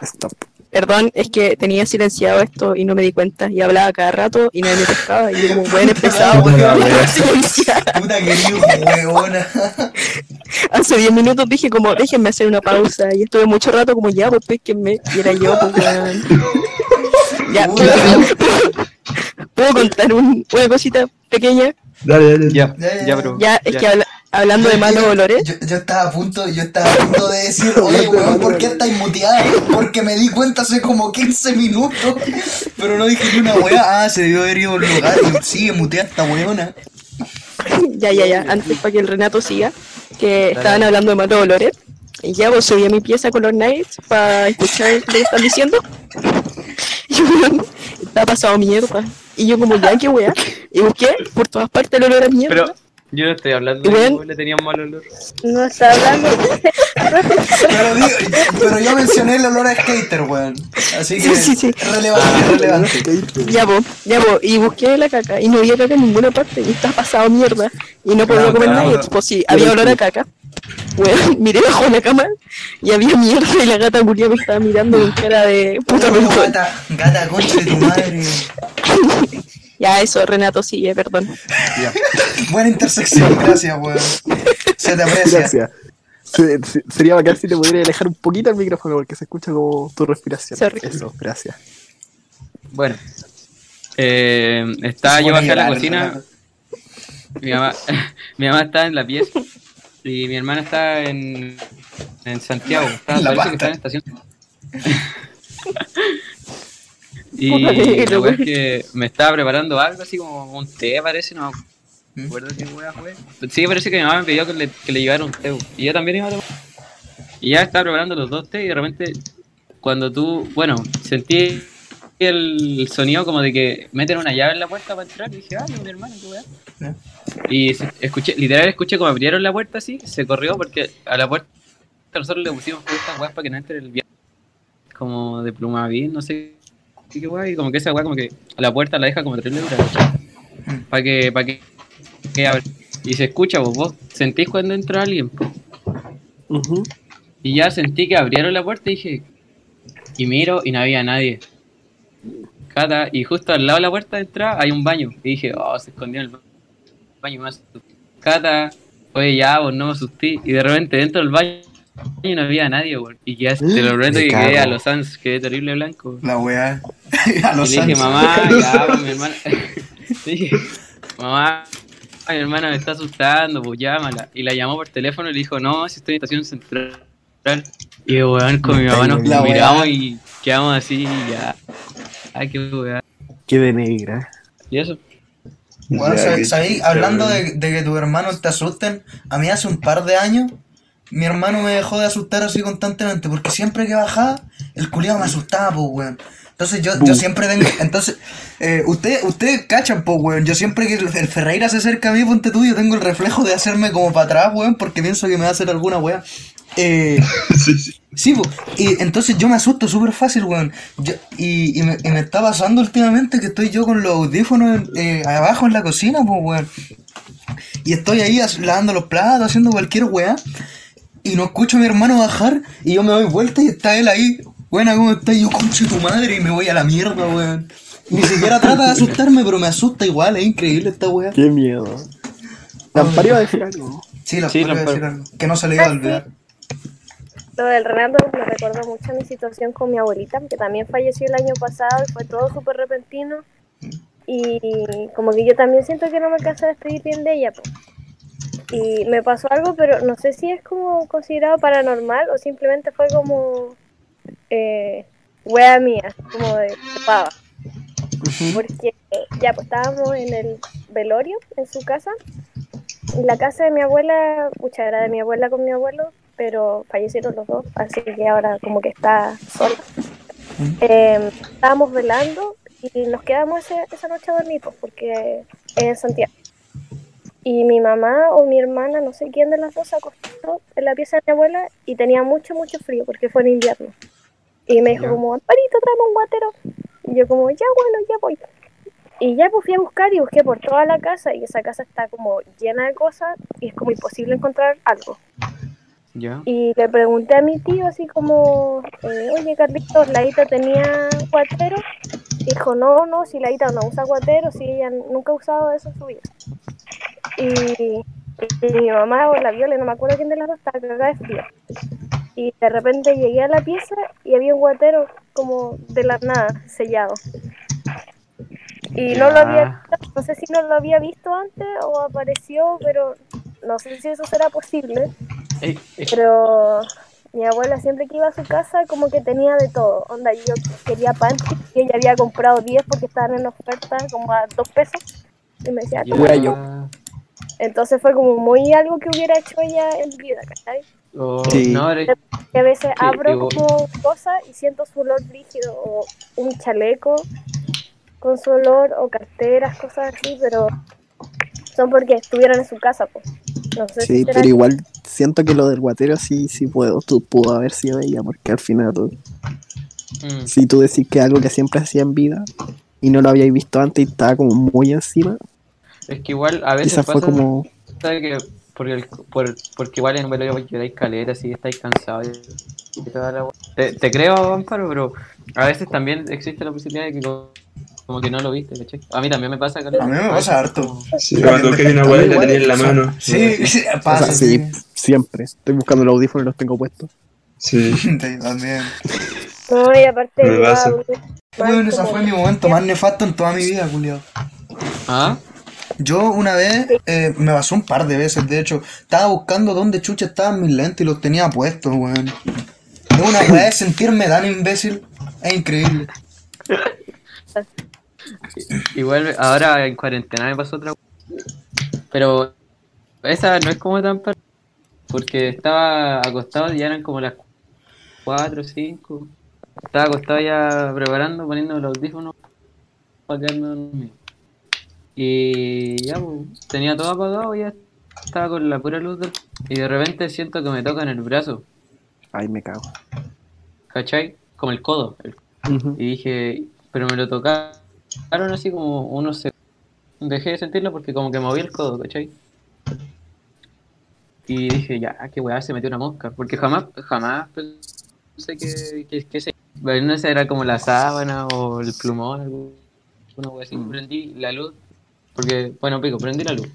Stop. Perdón, es que tenía silenciado esto y no me di cuenta. Y hablaba cada rato y nadie me pescaba. Y yo como, bueno, empezado, Puta weona. Hace 10 minutos dije como, déjenme hacer una pausa. Y estuve mucho rato como, ya, pues pesquenme. Y era yo, pues. Ya. ¿puedo contar un- una cosita pequeña? Dale, dale. Ya, Ya, ya, ya, bro. Ya, es que habla- hablando de malos olores, Yo, yo estaba a punto, yo estaba a punto de decir, oye, weón, ¿por qué estáis muteada? Porque me di cuenta hace como 15 minutos. Pero no dije ni una weá. Ah, se debió haber ido a un lugar y sigue muteada esta weona. ya, ya, ya, antes para que el Renato siga, que estaban hablando de malos olores. Y ya vos subí a mi pieza con los Nights para escuchar lo que están diciendo. Estaba pasado mierda. Y yo como, ya, qué weá. Y busqué por todas partes el olor a mierda. Pero yo no estoy hablando ¿Y de ven? que le tenía un mal olor. No está hablando. Pero, digo, pero yo mencioné el olor a skater, weón. Así que Sí, sí, sí. es relevante, es relevante. Ya vos, ya vos, y busqué la caca y no había caca en ninguna parte y estaba pasado mierda y no podía Claro, comer claro. nada. Pues sí, había olor a caca. Bueno, miré bajo la cama y había mierda y la gata culia me estaba mirando con cara de puta Oh, gata, gata, concha de tu madre. Ya eso, Renato, sigue, perdón. Buena intersección, gracias, weón. Se te aprecia. Gracias. Se- se- sería bacán si te pudiera alejar un poquito el micrófono porque se escucha como tu respiración. Sorry. Eso, gracias. Bueno, eh, estaba yo pone bajé a la cocina. Mi mamá, mi mamá estaba en la pieza y mi hermana estaba en, en Santiago. Estaba, La parece que estaba en estación. y la es que me estaba preparando algo así como un té, parece, no ¿Mm? me acuerdo qué wea fue. Sí, parece que mi mamá me pidió que le, que le llevara un té. Y yo también iba a tomar. Y ya estaba preparando los dos té y de repente, cuando tú, bueno, sentí el sonido como de que meten una llave en la puerta para entrar y dije, ah, mi hermano, qué weá. Y escuché, literal escuché como abrieron la puerta así, se corrió porque a la puerta nosotros le pusimos estas weas para que no entre el viento. Como de plumavit, no sé qué wea, y como que esa wea como que a la puerta la deja como terrible dura. Para que, para que, que abra. Y se escucha, vos, vos sentís cuando entra alguien. Ujú. Y ya sentí que abrieron la puerta y dije, y miro y no había nadie. Cata, y justo al lado de la puerta de entrada hay un baño. Y dije, oh, se escondió en el baño más. Cata, oye, ya, vos no me asusté. Y de repente dentro del baño no había nadie. Y ya, te lo prometo Me que quedé a los Sans, quedé terrible blanco. La weá. A Y los le dije, mamá, ya, pues, mi hermana. Le dije, mamá, mi hermana me está asustando, pues llámala. Y la llamó por teléfono y le dijo, no, si estoy en estación central. Y weón, con mi mamá nos miramos y quedamos así y ya. Ay, qué weón. Qué de negra. Y eso. Bueno, Ya, ¿sabes- hablando de, de que tus hermanos te asusten, a mí hace un par de años mi hermano me dejó de asustar así constantemente, porque siempre que bajaba, el culiado me asustaba, pues, weón. Entonces yo, yo siempre tengo, entonces, eh, ustedes ustedes cachan, pues, weón, yo siempre que el el Ferreira se acerca a mí, ponte tú, yo tengo el reflejo de hacerme como para atrás, weón, porque pienso que me va a hacer alguna weá. Eh, Sí, sí. Sí, po. y entonces yo me asusto súper fácil, weón. Yo- y, y me, y me está pasando últimamente que estoy yo con los audífonos eh, abajo en la cocina, pues, weón. Y estoy ahí lavando los platos, haciendo cualquier weá. Y no escucho a mi hermano bajar. Y yo me doy vuelta y está él ahí. Buena, ¿cómo está? Y yo, conche tu madre. Y me voy a la mierda, weón. Ni siquiera trata de asustarme, pero me asusta igual. Es increíble esta weá. Qué miedo. Lampari iba a decir algo. Sí, la Sí, puedo Lamparo. decir algo. Que no se le iba a olvidar. Lo del Renato me recordó mucho a mi situación con mi abuelita, que también falleció el año pasado y fue todo súper repentino. Y como que yo también siento que no me alcancé a despedir bien de ella. po. Y me pasó algo, pero no sé si es como considerado paranormal o simplemente fue como eh, wea mía, como de, de pava. Porque ya pues estábamos en el velorio en su casa. Y la casa de mi abuela, pucha, era de mi abuela con mi abuelo, pero fallecieron los dos, así que ahora como que está sola. Eh, estábamos velando y nos quedamos ese- esa noche a dormir, pues, porque es en Santiago. Y mi mamá o mi hermana, no sé quién de las dos, se acostó en la pieza de mi abuela y tenía mucho, mucho frío porque fue en invierno. Y me dijo Ya. como, Amparito, tráeme un guatero. Y yo como, ya bueno, ya voy. Y ya pues fui a buscar y busqué por toda la casa y esa casa está como llena de cosas y es como imposible encontrar algo. Ya. Y le pregunté a mi tío así como, eh, oye Carlitos, Laita tenía guatero. Dijo, no, no, si Laita no usa guatero, si ella nunca ha usado eso en su vida. Y, y mi mamá o la viola, no me acuerdo quién de las dos, estaba cagada de frío. Y de repente llegué a la pieza y había un guatero como de la nada, sellado. Y no lo había, no sé si no lo había visto antes o apareció, pero no sé si eso será posible. Pero mi abuela siempre que iba a su casa como que tenía de todo. Onda, yo quería panty y ella había comprado 10 porque estaban en oferta como a 2 pesos. Y me decía, yo. Entonces fue como muy algo que hubiera hecho ella en vida, ¿cachai? Oh, Sí. No, Que a veces abro como cosas y siento su olor rígido o un chaleco con su olor o carteras, cosas así, pero son porque estuvieron en su casa, pues. No sé Sí, si pero igual siento que lo del guatero sí, sí puedo, tú pudo haber sido ella, porque al final, tú- Mm. si tú decís que algo que siempre hacía en vida y no lo habíais visto antes y estaba como muy encima, Es que igual a veces quizás fue pasa como, que porque, el- por, porque igual en un velorio lloráis caleta, así estáis cansados y, y toda la wea. te, te creo, Amparo, pero a veces también existe la posibilidad de que como, que no lo viste, ¿cachai? A mí también me pasa, caleta. A mí me pasa harto. Sí, cuando busqué una weá y la tenía en la mano. Sí, sí, o pasa. sea, sí, siempre. Estoy buscando los audífonos y los tengo puestos. Sí. También. No, y aparte Me pasa. Bueno, ese fue mi momento más nefasto en toda mi vida, Julio. ¿Ah? Yo una vez, eh, me pasó un par de veces, de hecho, estaba buscando dónde chucha estaban mis lentes y los tenía puestos, weón. Es una de sentirme tan imbécil, es increíble. Igual ahora en cuarentena me pasó otra Pero esa no es como tan porque estaba acostado ya eran como las 4 o 5. Estaba acostado ya preparando, poniendo los audífonos para quedarme dormido. Y ya pues, tenía todo apagado, ya estaba con la pura luz del... y de repente siento que me tocan el brazo, Ay, me cago. ¿cachai? Como el codo. el. Y dije, pero me lo tocaron así como unos segundos. Dejé de sentirlo porque como que moví el codo, ¿cachai? Y dije, ya, qué weá, se metió una mosca. Porque jamás, jamás pensé que, que, que se... No sé, era como la sábana o el plumón, algo- alguna weá así. Prendí la luz, porque, bueno, pico, prendí la luz.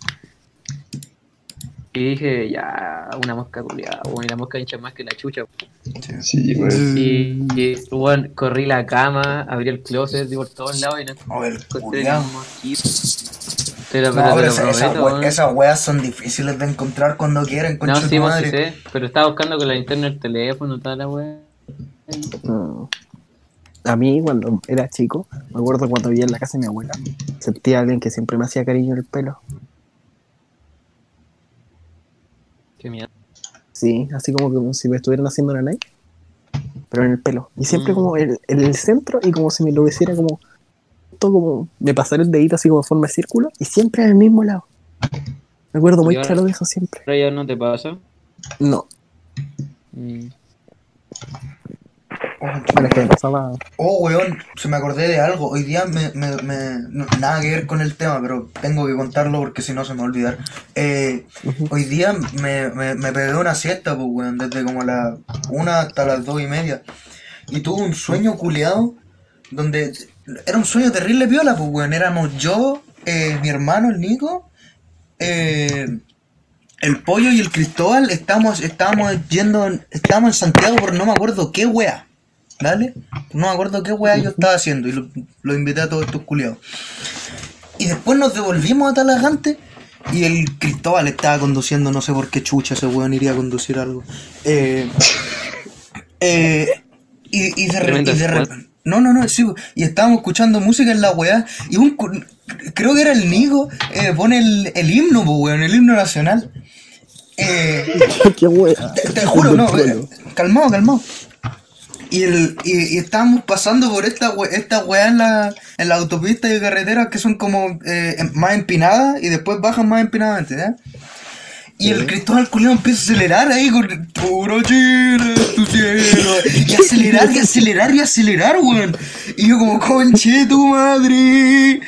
Y dije, ya, una mosca culiada, weón, y la mosca hincha más que la chucha. Sí, weón. Y, y weón, corrí la cama, abrí el closet, di por todos lados y no Oh, el mosquito. Pero, No, pero, pero esa- esas we- weas son difíciles de encontrar cuando quieren, No, concha sí, sí madre. sé, pero estaba buscando con la linterna el teléfono, toda la weá. No. A mí, cuando era chico, me acuerdo cuando vivía en la casa de mi abuela, sentía a alguien que siempre me hacía cariño en el pelo. Qué miedo. Sí, así como, como si me estuvieran haciendo la night, pero en el pelo. Y siempre Mm. como en, en el centro y como si me lo hiciera como, todo como, me pasara el dedito así como en forma de círculo y siempre en el mismo lado. Me acuerdo muy claro de eso siempre. Pero ya no te pasa. No, Mm. Oh, weón, se me acordé de algo. Hoy día me, me, me- no- nada que ver con el tema, pero tengo que contarlo porque si no se me va a olvidar. Eh, hoy día me, me, me pegué una siesta, pues, weón, desde como las una hasta las dos y media. Y tuve un sueño culeado donde era un sueño terrible piola, pues, weón. Éramos yo, eh, mi hermano, el Nico, eh, el pollo y el Cristóbal. Estábamos, estábamos yendo, en- estábamos en Santiago por no me acuerdo qué wea. ¿Dale? No me acuerdo qué weá yo estaba haciendo y lo, lo invité a todos estos culiados. Y después nos devolvimos a Talagante y el Cristóbal estaba conduciendo, no sé por qué chucha ese weón iría a conducir algo. Eh, eh, y, y de repente. squad. No, no, no, sí, y estábamos escuchando música en la weá y un. Creo que era el Nico, eh, pone el, el himno, pues weón, el himno nacional. Eh, ¡Qué wea! te, te juro, no, eh, calmado, calmado. Y, el, y, y estábamos pasando por esta, esta weá en la, en la autopista y carreteras que son como eh, em- más empinadas y después bajan más empinadamente, ¿ya? Y el Cristóbal Culeado empieza a acelerar ahí con puro Chile, tu cielo. Y acelerar y acelerar y acelerar, weón. Y yo como, conche tu madre.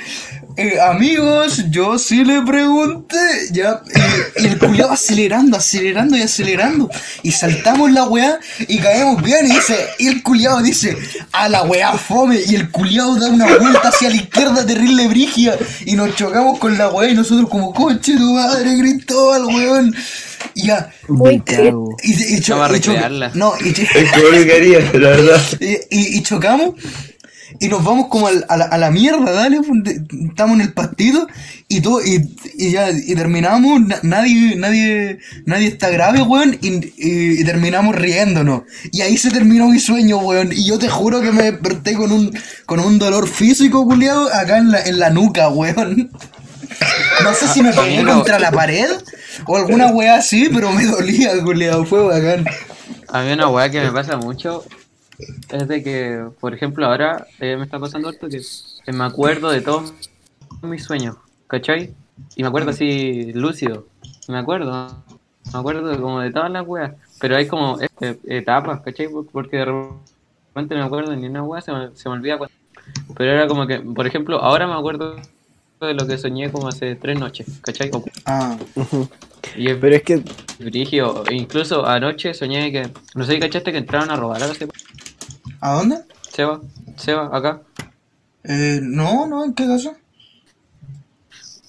Eh, amigos, yo sí le pregunté, ya, eh, y el culiao acelerando, acelerando y acelerando, y saltamos la weá y caemos bien, y dice, y el culiao dice, a la weá fome, y el culiao da una vuelta hacia la izquierda terrible brigia, y nos chocamos con la weá, y nosotros como, conche tu madre, Cristóbal, weón, y ya, cago. y, y cho- y no, y, cho- Es que la verdad. y, y- y chocamos y nos vamos como al- a, la, a la mierda, dale, pues, estamos en el partido y todo, y, y ya, y terminamos, na- nadie, nadie, nadie está grave, weón, y, y- y terminamos riéndonos. Y ahí se terminó mi sueño, weón, y yo te juro que me desperté con un, con un dolor físico, culiado, acá en la, en la nuca, weón. No sé si me pegué contra la pared o alguna weá así, pero me dolía, culiado, fue bacán. A mí una weá que me pasa mucho es de que, por ejemplo, ahora eh, me está pasando esto que me acuerdo de todos mis sueños, ¿cachai? Y me acuerdo así lúcido, me acuerdo, me acuerdo como de todas las weas, pero hay como eh, etapas, ¿cachai? Porque de repente no me acuerdo ni una wea, se me, se me olvida cuando... Pero era como que, por ejemplo, ahora me acuerdo de lo que soñé como hace tres noches, ¿cachai? Ah, Y es Pero es que Brigio, incluso anoche soñé que, no sé cachaste que entraron a robar a la ¿a dónde? Seba, Seba, acá. Eh, no, no, ¿en qué caso?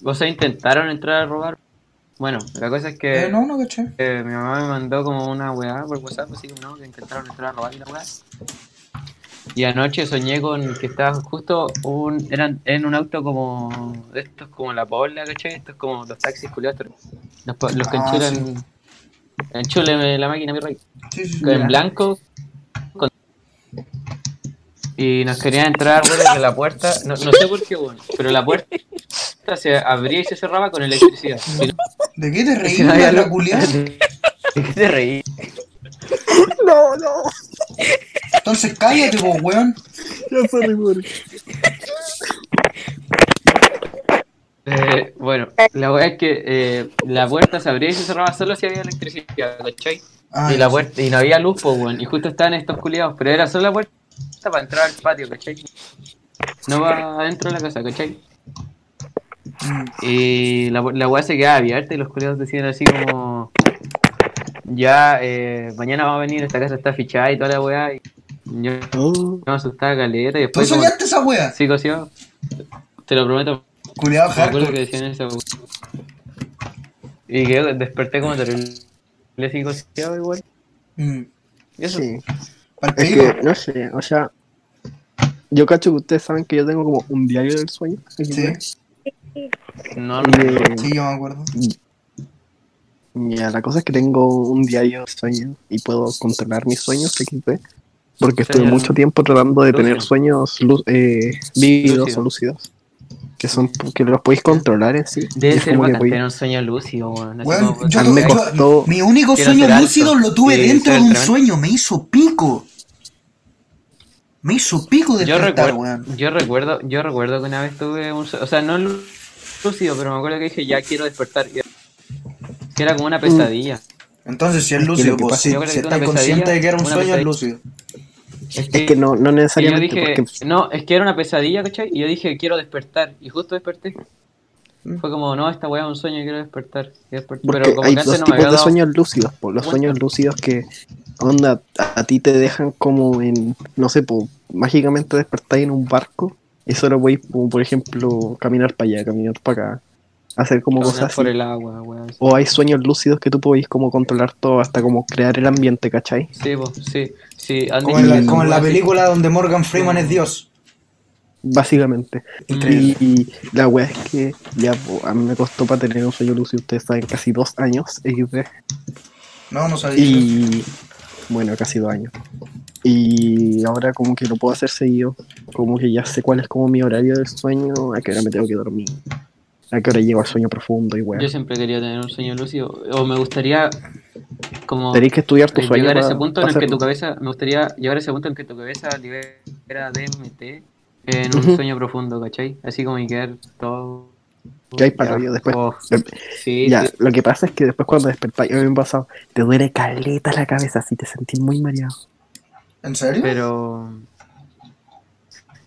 O sea, intentaron entrar a robar. Bueno, la cosa es que Eh, no, no caché. eh, mi mamá me mandó como una weá por WhatsApp, así como no, que intentaron entrar a robar y la weá. Y anoche soñé con que estaba justo un, eran en un auto como estos como la Pola, ¿cachai? Estos como los taxis culiados, los, que Ah, enchulan, enchúleme la máquina, mi rey. Sí, sí, sí. en blanco con- y nos querían entrar bueno, que la puerta no, no sé por qué bueno pero la puerta se abría y se cerraba con electricidad Si no- ¿De qué te reí, si no había? ¿De qué te reí? No, no. Entonces cállate, pues, weón. Ya sorry, por. Eh, bueno la verdad es que eh, la puerta se abría y se cerraba solo si había electricidad ¿cachai? Ah, y la puerta y no había luz pues bueno, y justo estaban estos culiados pero era solo la puerta para entrar al patio ¿cachai? no va adentro de la casa ¿cachai? Y la, la weá se quedaba abierta y los colegas decían así como ya eh, mañana va a venir, esta casa está fichada y toda la weá y yo Oh, me asustaba caleta y ¿Tú después como, soñaste esa wea? sí coció, te lo prometo, Culiao me acuerdo que decían eso Y que desperté como terrible psicoseado igual. Mm. Y eso. Sí. Es que, no sé, o sea, yo cacho que ustedes saben que yo tengo como un diario del sueño. Sí, No, no. eh, sí, yo me acuerdo. Ya, la cosa es que tengo un diario de sueños y puedo controlar mis sueños XP. Porque estuve mucho tiempo tratando de tener sueños eh, vívidos o lúcidos. Que son que los podéis controlar en sí. Debe ser como bacán tener un sueño lúcido, como- yo, me yo- costó- mi único Quiero sueño alto. lúcido lo tuve Sí, dentro de un sueño, me hizo pico. Me hizo pico Yo despertar, recuerdo, weón. yo recuerdo, yo recuerdo que una vez tuve un, sue- o sea, no lú- lúcido, pero me acuerdo que dije ya quiero despertar. Que era como una pesadilla. Entonces, si es lúcido, pues si, Yo creo si una consciente de que era un pesadilla, sueño, es lúcido. Es Es que no, no yo necesariamente. dije, porque no, es que era una pesadilla, ¿cachai? Y yo dije quiero despertar. Y justo desperté. Mm. Fue como, no, esta weá es un sueño, quiero despertar. desperté. Porque Pero como hay dos no me tipos de dado sueños lúcidos. po. Los sueños lúcidos que, onda, a, a ti te dejan como en, no sé, po, mágicamente despertáis en un barco y solo podéis, como, por ejemplo, caminar para allá, caminar para acá, hacer como caminar cosas por así. el agua, weá. O hay sueños lúcidos que tú podéis como controlar todo, hasta como crear el ambiente, ¿cachai? Sí, po, sí, sí. Como en, la, como en la son weas película donde Morgan Freeman es Dios. Básicamente. Increíble. Y, y la wea es que ya po, a mí me costó para tener un sueño lúcido, ustedes saben, casi dos años, XD. No, no sabía. Y bueno, casi dos años. Y ahora como que lo puedo hacer seguido. Como que ya sé cuál es como mi horario del sueño, a qué hora me tengo que dormir, a qué hora llego al sueño profundo y Yo weón. siempre quería tener un sueño lúcido. O me gustaría como Tenéis que estudiar tu sueño. llegar a ese punto en el que tu cabeza, me gustaría llegar a ese punto en que tu cabeza libera DMT en un sueño profundo, ¿cachai? Así como y quedar todo... Que hay para Ya. la vida después. Oh, Em, sí, Ya, sí. lo que pasa es que después cuando despertáis, a mí me pasado, te duele caleta la cabeza, así te sentís muy mareado. ¿En serio? Pero...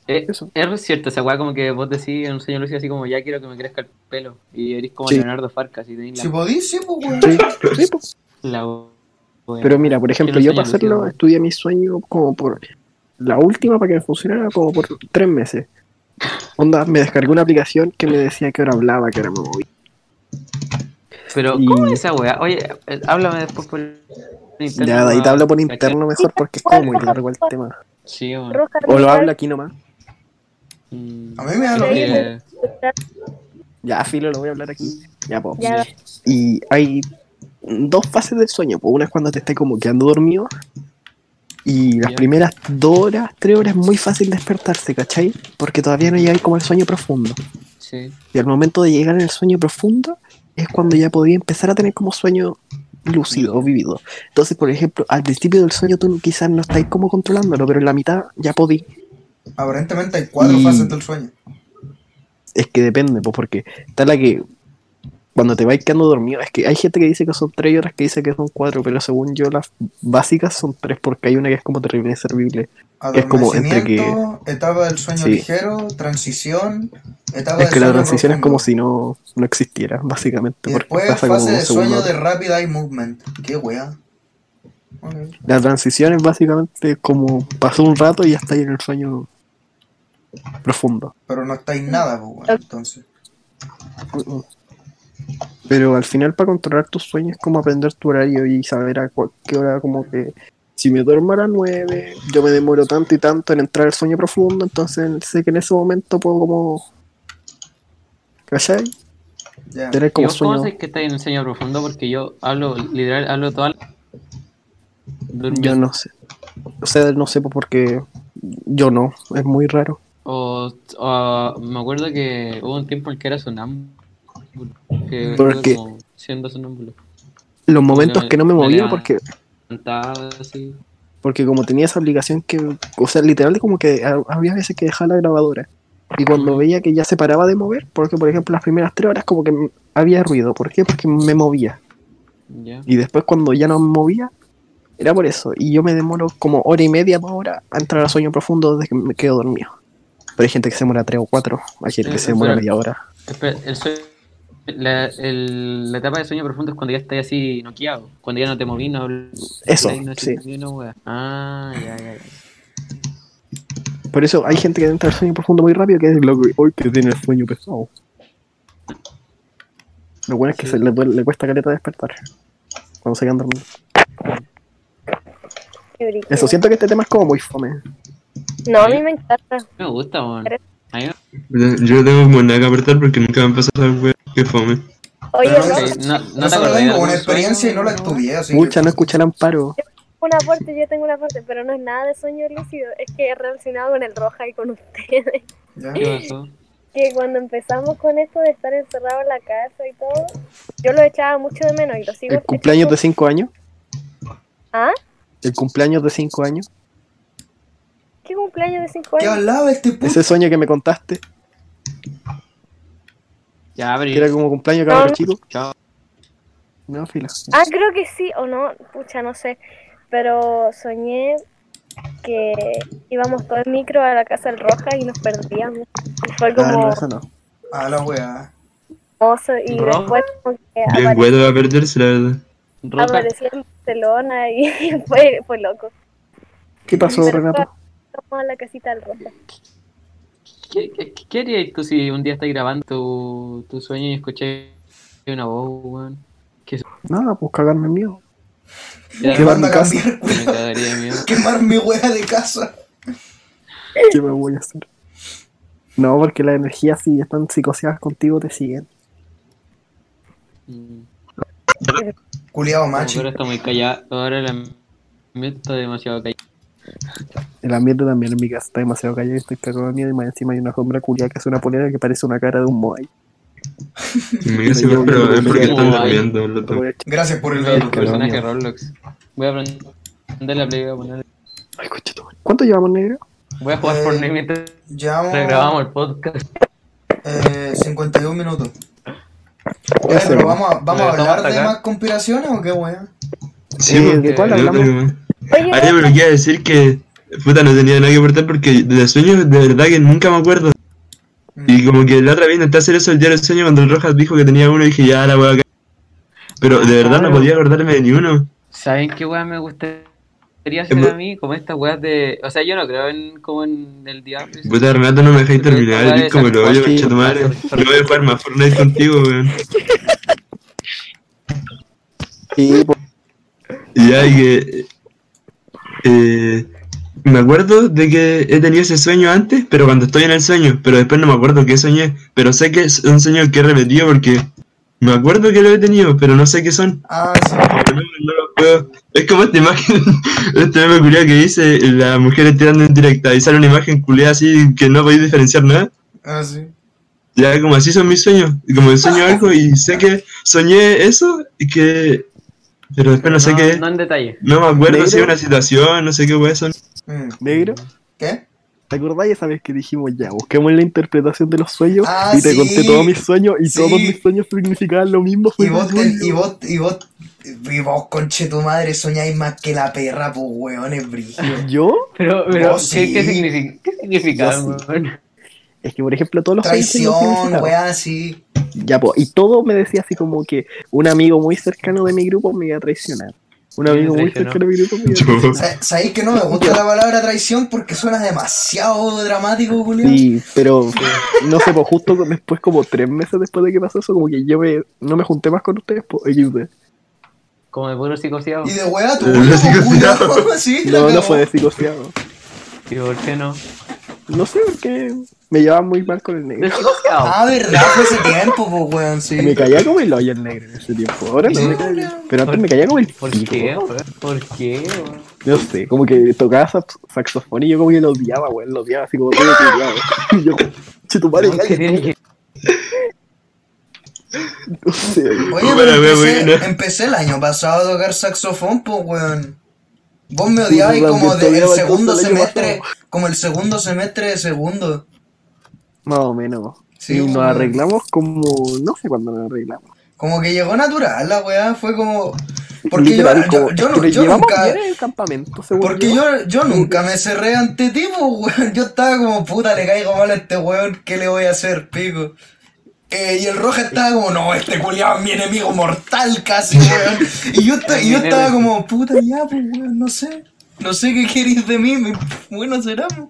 Eh, Eso. es cierto, esa weá como que vos decís en un sueño lúcido así como ya quiero que me crezca el pelo y eres como Sí. Leonardo Farcas y tenés Si la, podís, sí, pues, weón. Sí, sí, po. la. Pero mira, por ejemplo, yo para hacerlo estudié mi sueño como por la última para que me funcionara como por tres meses. Onda, me descargué una aplicación que me decía que hora hablaba, que hora me movía. Pero, Y- ¿cómo es esa weá? Oye, eh, háblame después por interno. Ya, ahí te hablo por interno mejor porque es como muy largo el tema. Sí, bueno. O lo hablo aquí nomás. Mm, A mí me da lo mismo. Ya, filo, lo voy a hablar aquí. Ya, po. Ya. Y hay dos fases del sueño. po. Una es cuando te estás como quedando dormido. Y las primeras dos horas, tres horas es muy fácil despertarse, ¿cachai? Porque todavía no llegáis como al sueño profundo. Sí. Y al momento de llegar en el sueño profundo es cuando ya podía empezar a tener como sueño lúcido o vivido. Entonces, por ejemplo, al principio del sueño tú quizás no estáis como controlándolo, pero en la mitad ya podí. Aparentemente hay cuatro Y- fases del sueño. Es que depende, pues porque está la que cuando te vais quedando dormido, es que hay gente que dice que son tres y otras que dice que son cuatro, pero según yo las básicas son tres porque hay una que es como terrible inservible. Es como entre que- etapa del sueño Sí. ligero, transición, etapa Es que la transición es profundo. como si no, no existiera, básicamente. Y Porque después pasa fase como de sueño de rapid eye movement. Qué wea. Ok. La transición es básicamente como pasó un rato y ya está ahí en el sueño profundo. Pero no estáis nada, pues, weón, entonces. Pero al final para controlar tus sueños es como aprender tu horario y saber a qué hora como que si me duermo a las 9, yo me demoro tanto y tanto en entrar al sueño profundo, entonces sé que en ese momento puedo como ¿cachai? Ya. Tener ¿Y como cómo sueño. sabés que estás en el sueño profundo? Porque yo hablo, literal, hablo toda la... durmiendo. Yo no sé. O sea, no sé porque yo no, es muy raro. O, o- me acuerdo que hubo un tiempo en que era sonámbulo. Que ¿Por estuve qué? como siendo sonámbulo. Los momentos me- que no me movía porque Cantaba así. porque como tenía esa aplicación que, o sea, literal como que ha- había veces que dejaba la grabadora. Y cuando veía que ya se paraba de mover, porque por ejemplo las primeras tres horas como que había ruido, ¿por qué? Porque me movía. Ya. Y después cuando ya no me movía, era por eso. Y yo me demoro como hora y media, dos horas a entrar al sueño profundo desde que me quedo dormido. Pero hay gente que se demora tres o cuatro, hay gente que Eh, se demora espera. media hora. Espera, el sueño, la, el- la etapa de sueño profundo es cuando ya estás así noqueado. Cuando ya no te movís, no Eso, no sí. Ah, ya, ya, ya. Por eso hay gente que entra al sueño profundo muy rápido, que es lo que hoy que tiene el sueño pesado. Lo bueno es que se le, duele- le cuesta caleta despertar. Cuando se quedan dormidos. Eso, siento que este tema es como muy fome. No, a mí me encanta. Me gusta, weón. Yo nada que apretar porque nunca me han pasado weas que fome. Oye, Pero no, no, no te tengo algún una experiencia y no la estudié, así Mucha, no que... escuchar amparo. un aporte, yo tengo un aporte, pero no es nada de sueño lúcido. Es que es relacionado con el roja y con ustedes. Ya. ¿Qué pasó? Que cuando empezamos con esto de estar encerrado en la casa y todo, yo lo echaba mucho de menos y lo sigo El cumpleaños de 5 años. ¿Ah? El cumpleaños de 5 años. ¿Qué cumpleaños de 5 ¿Qué años? hablaba este puto? Ese sueño que me contaste. Ya, pero Que era como cumpleaños cabrón No. chico. Chao. No, fila. Ah, creo que sí, o no, pucha, no sé. Pero soñé que íbamos todo en micro a la casa del Roja y nos perdíamos. Y fue Ah, como no, eso no. A la hermoso y Roja. después como que Bien va a perderse, la verdad. Roja. aparecí en Barcelona y fue, fue loco. ¿Qué pasó, Renato? Fuimos a la casita del. ¿Qué, qué, qué harías tú si un día estás grabando tu, tu sueño y escuché una voz, weón? ¿Qué Nada, pues cagarme en miedo. Ya, ¿Qué va a mi casa? Quemar mi weá de casa. ¿Qué me voy a hacer? No, porque las energías si están psicoseadas contigo te siguen. Mm. Culeado macho. ahora está muy callado. Ahora el ambiente está demasiado callado. El ambiente también en mi casa está demasiado callado y estoy cagado de miedo y más encima hay una sombra culiada que es una polera que parece una cara de un moai. Pero es porque están durmiendo. Gracias por el dato. personaje. Roblox. Voy a prender la play, voy a poner. Ay, coche, tu madre. ¿Cuánto llevamos, negro? Voy a jugar Eh, Fortnite mientras Llevamos grabamos el podcast. eh, 51 minutos. ¿Qué Oye, hacemos? pero vamos a, vamos a hablar de más conspiraciones o qué weá. Sí, Eh, ¿de cuál hablamos? Oye, Ah, ya, pero quiero decir que puta no tenía nada que aportar porque de sueños de verdad que nunca me acuerdo. Y como que la otra vez intenté hacer eso el día del sueño cuando el Rojas dijo que tenía uno y dije ya la voy a caer. Pero de verdad no podía acordarme de ni uno. ¿Saben qué weá me gustaría hacer mu- a mí? Como estas weas de. O sea, yo no creo en como en el diablo. Puta Renato no me dejáis Pero terminar, lo San odio, Juan, concha tu madre. No voy a jugar más Fortnite contigo, weón. Sí, pues, Y ya, y que. Eh, me acuerdo de que he tenido ese sueño antes, pero cuando estoy en el sueño, pero después no me acuerdo qué soñé. Pero sé que es un sueño que he repetido porque me acuerdo que lo he tenido, pero no sé qué son. Ah, sí. No, no lo puedo. Es como esta imagen, este meme culiao que dice las mujeres tirando en directa y sale una imagen culiada así que no podéis diferenciar nada. Ah, sí. Ya como así son mis sueños. Como sueño algo y sé que soñé eso y que. Pero después no, sé qué. No en detalle. No me acuerdo Negro. si es una situación, no sé qué puede son. Mm. negro. ¿Qué? ¿Te acordás esa vez que dijimos ya? Busquemos la interpretación de los sueños Ah, y te sí. conté todos mis sueños y Sí. todos mis sueños significaban lo mismo. fue Y vos, sueño. y vos, y vos, y vos, conche tu madre, soñáis más que la perra, pues weón, es brillo. ¿Yo? Pero, pero Vos ¿qué, sí. ¿qué significa? ¿Qué significa, Yo sí. weón? Es que, por ejemplo, todos los Traición, weá, sí. Ya, po, y todo me decía así como que un amigo muy cercano de mi grupo me iba a traicionar. Un amigo muy cercano de mi grupo me iba a traicionar. Sa- Sabéis que no me gusta la palabra traición porque suena demasiado dramático, Julián. Sí, pero no sé, pues justo después, como tres meses después de que pasó eso, como que yo me, no me junté más con ustedes, pues XD. Como de puro psicoseado. Y de weá, la No, no fue de psicoseado. ¿Y por qué no? No sé, porque me llevaba muy mal con el De negro. Ah, verdad, fue ese tiempo, pues weón, sí. Me caía como el hoyo el negro en ese tiempo. Ahora no Sí, me. Julián. Pero antes me caía como el ¿Por pico. qué, weón? ¿Por qué, weón? No sé, como que tocaba sax- saxofón y yo como que lo odiaba, weón. Lo odiaba así como todo. Y yo, che, tu madre, ¿Qué cállate. No sé. Oye, pero empecé, empecé el año pasado a tocar saxofón, pues weón. Vos me odiabas Sí, como del odiaba segundo semestre, como el segundo semestre de segundo. Más o menos. Sí, y nos arreglamos como. No sé cuándo nos arreglamos. Como que llegó natural la weá, fue como... Porque Literal, yo, nunca... el campamento, Porque yo, yo nunca me cerré ante ti, pues, weón. Yo estaba como, puta, le caigo mal a este weón, ¿qué le voy a hacer, pico? Eh, y el roja estaba como, no, este culiado es mi enemigo mortal casi, weón. Y yo, y yo estaba como, puta, ya, pues, weón, no sé. No sé qué queréis de mí, bueno, seramos.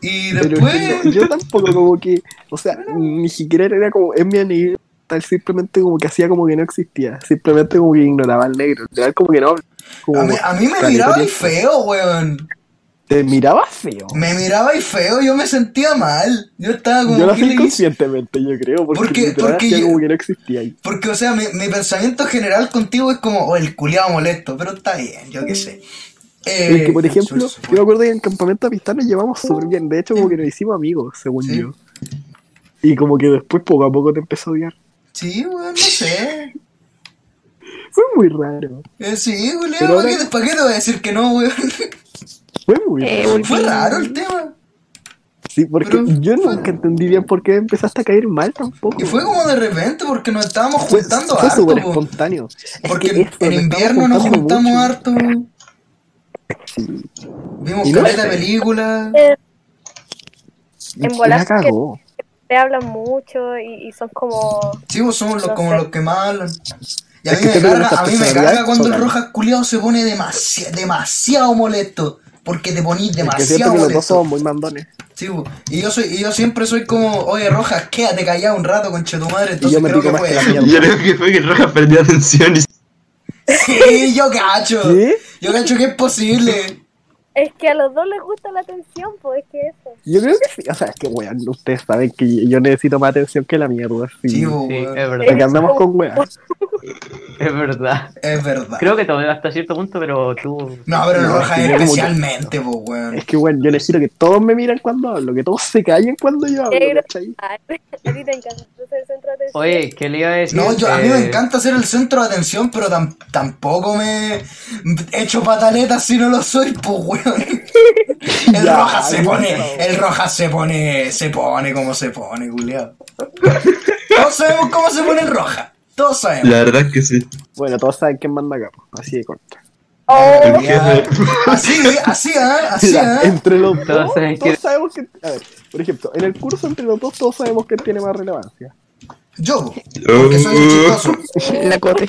Y Pero después... yo, yo tampoco como que, o sea, ni siquiera era como, es mi amigo, él simplemente como que hacía como que no existía. Simplemente como que ignoraba al negro. Literal como que no. como A mí, a mí me miraba y feo, weón. Te miraba feo. Me miraba y feo, yo me sentía mal. Yo estaba como Yo lo ¿qué hacía inconscientemente, yo creo, porque, Porque- porque yo- como que no existía ahí. Porque, o sea, mi, mi pensamiento general contigo es como, oh, el culiado molesto, pero está bien, yo qué sé. Eh, Es que, por ejemplo, yo me acuerdo que en el campamento de Pistán nos llevamos súper bien. De hecho, como que nos hicimos amigos, según Sí. yo. Y como que después poco a poco te empezó a odiar. Sí, weón, no sé. Fue muy raro. Eh, sí, Pero culiado, ahora- ¿para qué, ¿para qué te voy a decir que no, weón? Fue muy Eh, raro. Fue raro el tema. Sí, porque pero- yo nunca entendí bien por qué empezaste a caer mal tampoco. Y fue como de repente, porque nos estábamos Fue, juntando fue harto, súper po. espontáneo. Es Porque que en, invierno nos juntamos mucho. harto. Sí. Vimos no caleta de sé. películas. En bolas la cagó. Te hablan mucho y, y son como. Sí, vos somos los, No como sé. los que más hablan. Y a mí me carga, nuestras a mí me carga cuando el chocan. roja culiado se pone demasiado, demasiado molesto. Porque te ponís Es que siento demasiado que los dos somos muy mandones. Sí, y yo soy, y yo siempre soy como, oye Rojas, quédate callado un rato con tu madre, entonces yo me creo que fue. Yo creo que fue que Roja perdió atención y Sí, yo cacho. ¿Qué? Yo cacho que es posible. Es que a los dos les gusta la atención, pues es que eso. Yo creo que sí. O sea, es que, weón, ustedes saben que yo necesito más atención que la mierda. Sí. Sí, Sí, weón. es verdad. Porque andamos con weas. Es verdad. es verdad. Creo que tomé hasta cierto punto, pero tú. No, pero No, Rojas es especialmente, po, weón. Es que, weón, yo necesito que todos me miren cuando hablo, que todos se callen cuando yo hablo. A ti te encanta ser el centro de atención. Oye, ¿qué le iba a decir? No, yo, a mí Eh, me encanta ser el centro de atención, pero tam- tampoco me echo pataletas si no lo soy, pues weón. El Ya, roja se pone, el roja se pone, se pone como se pone, culiao. Todos sabemos cómo se pone el roja. Todos sabemos. la verdad es que sí. Bueno, todos saben quién manda acá, así de contra. Oh. Así, así, ¿ah? Así, ¿ah? entre los Todos dos, todos que- sabemos que... A ver, por ejemplo, en el curso entre los dos todos sabemos quién tiene más relevancia. Yo, po, porque soy el chistoso. La cote.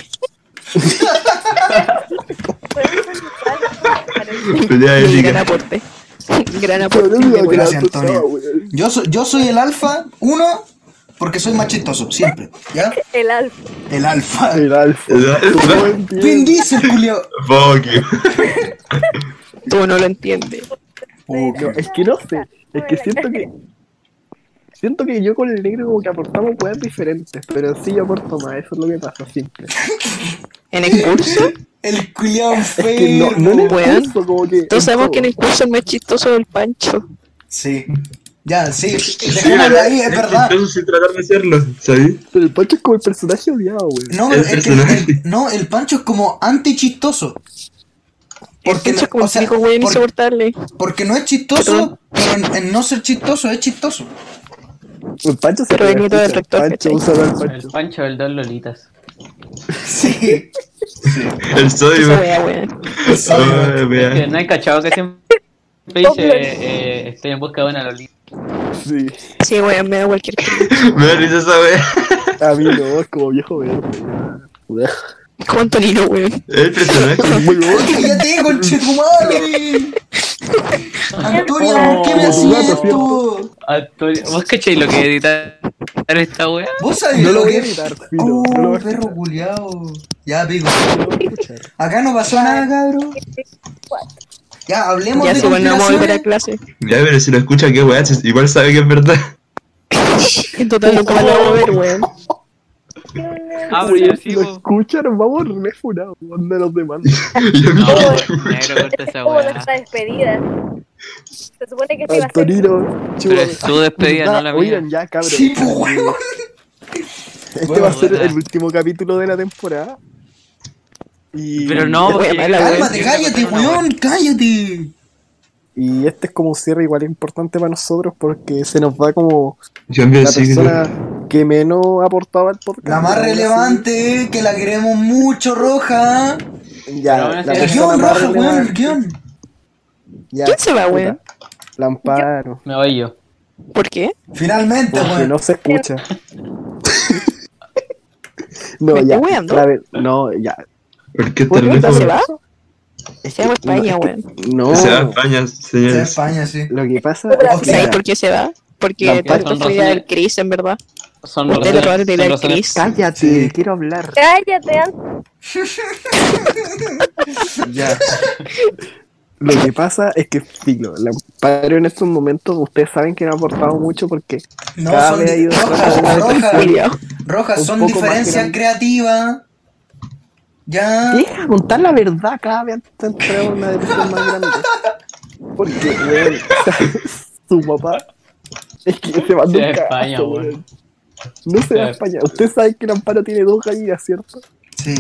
Gran aporte. Gran aporte. Gracias, Antonio. Yo soy, yo soy el alfa, uno, porque soy más chistoso, siempre. ¿Ya? el alfa. El alfa. El alfa. El alfa. Vin Diesel, you. Tú no lo entiendes. Oh, es que no sé. Es que siento que. Siento que yo con el negro como que aportamos weas diferentes, pero sí yo aporto más, eso es lo que pasa, simple. En el curso, El culiao Es que no, no en el Weón. curso, como que. todos en sabemos todo. que en el curso el más chistoso es el Pancho. Sí. Ya, sí. Ahí, es es verdad. sin tratar de hacerlo, ¿sabes? Pero el Pancho es como el personaje odiado, weón. No, El es que personaje. el, no, el Pancho es como anti-chistoso. Porque, no- es como o el sea, típico weón por- insoportable. porque no es chistoso, pero en, en no ser chistoso es chistoso. El Pancho se Benito del rector, Pancho, saludo al El Pancho. Pancho del dos Lolitas. Sí. El sodio. Weón. Es que no hay cachado que siempre dice eh, estoy en busca de una Lolita. Sí. Sí, weón, me da cualquier cosa. Me da risa esa wea. A mí no, es como viejo verde. ya. Como Antonino, weón. El personaje. Muy bueno. ¡Cállate, conchetumare! Antonio, ¿por qué me gato, esto? Antonio, ¿Vos cacháis lo que editar esta wea? ¿Vos sabés No lo voy que a editar. Oh, No lo voy a perro culiao. Ya, pico. Voy. Acá no pasó nada, cabrón. Ya, hablemos Ya de igual no vamos a volver a clase. Ya, pero si lo escucha, qué wea. si Igual sabe que es verdad. En total nunca lo vamos a ver, weón. Ah, pero yo si lo escuchan, vamos refunados. ¿Dónde los demandan? No, como nuestra despedida. Se supone que se. Antonino, Pero es su despedida, no la mía. Oigan, ya, cabrón. Sí, pues, weón. Este Bueno, va a ser el último capítulo de la temporada. Y, Pero no, porque Cálmate, cállate, weón, cállate. y este es como un cierre igual importante para nosotros porque se nos va como Yo envío la persona que menos aportaba al podcast. La más sí, relevante, que la queremos mucho, Roja. Ya, la El guion, Roja, weón, el guion. Ya, ¿Quién se va, weón? La amparo. Me voy yo. ¿Por qué? Finalmente, Porque weón. no se escucha. no, ¿Me ya. ver- no, ya. ¿Por qué. ¿Se va? Se va a España, weón. No, Se va a España, Se señores. España, sí. lo que pasa es que ¿Sabes por qué se va? Porque La todo esto Son fue idea razones- del Chris, en verdad. Son Usted le robaron la idea son razones- Chris. Cállate, Sí. quiero hablar. Cállate, Ya. Lo que pasa es que, filo, la Amparo en estos momentos, ustedes saben que me ha aportado mucho porque No, cada son vez ha ido rojas, de rojas, son diferencias creativas. Ya. Deja contar la verdad, cada vez te entrado en una depresión más grande. Porque, weón, su papá es que se mandó Se un va a España, weón. No se va España. Usted sabe que el Amparo tiene dos gallinas, ¿cierto? Sí.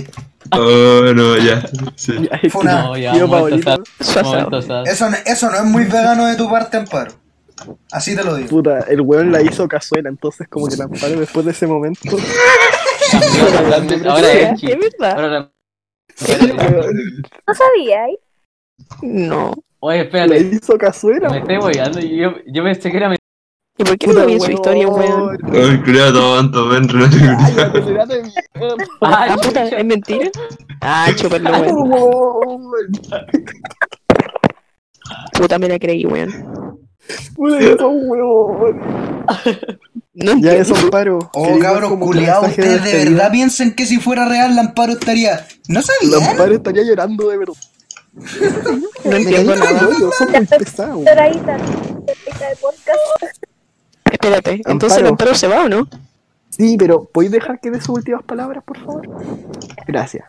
Oh, no, ya. Sí. Ya, es Fue que una- No, ya, momento momento. Eso, no- eso no es muy vegano de tu parte, Amparo. Así te lo digo. Puta, el weón la hizo cazuela, entonces como que el Amparo después de ese momento. Ahora Es verdad. Ahora la- ¿No sabíais? No. Oye, la espérate. hizo cazuela. Me estoy boyando. y Yo, yo pensé que era ¿Y por qué no vi su historia, weón? Ay, cuidado, tonto, ven. Ah, Ah, puta, ¿es mentira? Ah, chúpalo, weón. Puta, me la creí, weón. Puta, eso, weón. No Ya eso, Amparo. Oh, cabros culiados, ustedes de verdad piensan que si fuera real, la Amparo estaría. ¿No El sabían? Amparo estaría llorando de verdad. No entiendo nada. muy de podcast. Espérate, entonces el Amparo. Se va o no? Sí, pero ¿podéis dejar que dé sus últimas palabras, por favor? Gracias.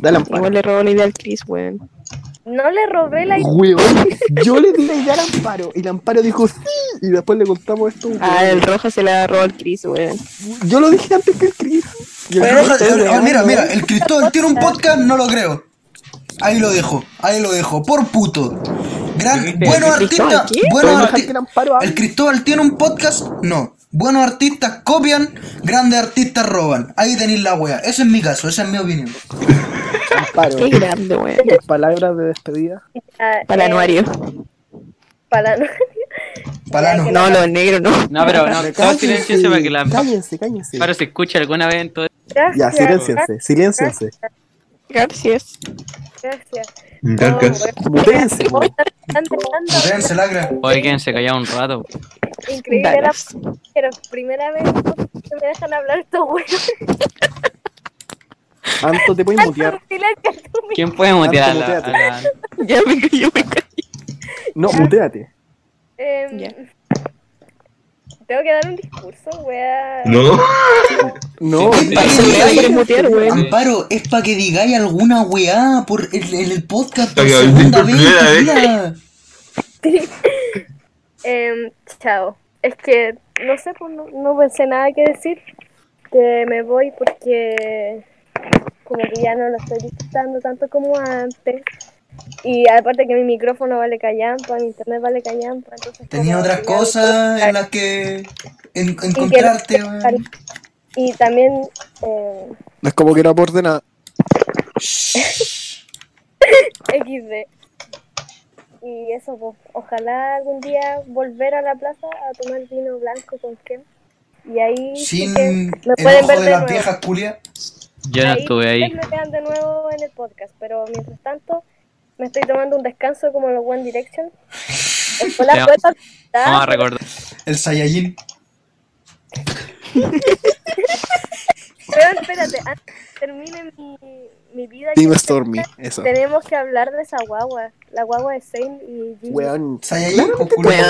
Dale, Amparo. Igual le robó la idea al Chris, weón. No le robé la idea. Weón, yo le di la idea al Amparo y el Amparo dijo sí y después le contamos esto. Ah, el weón. Roja se la robó al Chris, weón. Yo lo dije antes que el Chris. Y el el- weón, mira, weón. mira, el Cristóbal tiene un podcast, no lo creo. Ahí lo dejo, ahí lo dejo, por puto. Gran, buenos ¿El Cristóbal artistas, buenos ¿Puedes dejar arti- que el Cristóbal tiene un podcast, no. Buenos artistas copian, grandes artistas roban. Ahí tenéis la wea. Ese es mi caso, esa es mi opinión. Amparo, Qué grande, tus palabras de despedida. Ah, Para eh, anuario. Para no. Para no. No, lo negro no. No, pero no, todo Cállense, silencioso para que la Cállense, cállense. Amparo se escuche alguna vez en todo Gracias. Ya, silenciense, silenciense. Gracias. Gracias. Andando, andando. Mutéense, lacra. Oye, quédense callados un rato. Increíble la Dalas. pero primera vez que me dejan hablar estos güeyes. Anto, te puedes mutear. ¿Quién puede mutear a la, a la- Ya me cayó, me cayó. No, muteate. Em, Ya. Tengo que dar un discurso, wea. No. No, Sí, sí, Pa' que Se me digáis- da por mutear, weón. Amparo, es para que digáis alguna weá por el, el, el podcast por segunda vez. primera vez. tía. Em, chao. Es que, no sé, pues no, no pensé nada que decir. Que me voy porque como que ya no lo estoy disfrutando tanto como antes. Y aparte que mi micrófono vale callampa, mi internet vale callampa. Entonces Tenía otras cosas en las que en- y que- encontrarte. Y también eh, no es como que no aporte nada. XD. Y eso, pues, ojalá algún día volver a la plaza a tomar vino blanco con Ken. Y ahí sí Sin el me pueden ojo ver de de las nuevo. viejas culias. Yo no estuve ahí. me vean de nuevo en el podcast, pero mientras tanto me estoy tomando un descanso como los One Direction. Después la Ya. puerta Vamos a recordar. El Saiyajin. Pero espérate, antes que termine mi, mi vida. Dime Stormy, eso. Tenemos que hablar de esa guagua, la guagua de Zane y Gigi. Weón. Saiyajin,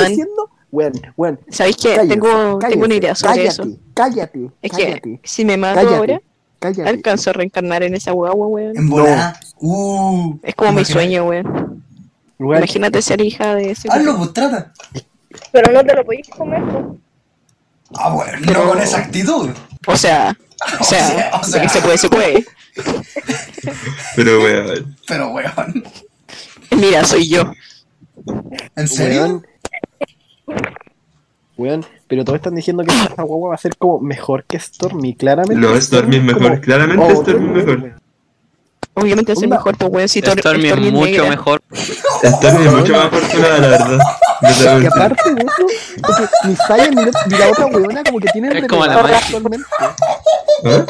diciendo. Weón, weón. ¿Sabéis qué? Tengo, tengo una idea sobre cállate, eso. Cállate, Es que cállate, si me mato cállate, ahora, cállate. alcanzo a reencarnar en esa guagua, weón. En volada. Uh, Es como mi sueño, weón. Imagínate ser hija de ese. Hazlo, pues trata. Pero no te lo podéis comer. pues. Ah, bueno, Pero- no con esa actitud. O sea, o sea, sea, o sea. que se puede, se puede. Pero, weón. Pero, weón. Mira, soy yo. ¿En serio? Weón. Weón, pero todos están diciendo que esta guagua va a ser como mejor que Stormy, claramente. No, Stormy es mejor, como- claramente Oh, Stormy es mejor. weón. Obviamente es mejor, pues, weón. Si Tor- Stormy es Stormy mucho negra. mejor. Stormy es mucho más afortunada, la verdad. Mentir. aparte de eso, porque ni Saya ni, la- ni la otra weona como que tienen Es como la actualmente. ¿Ah?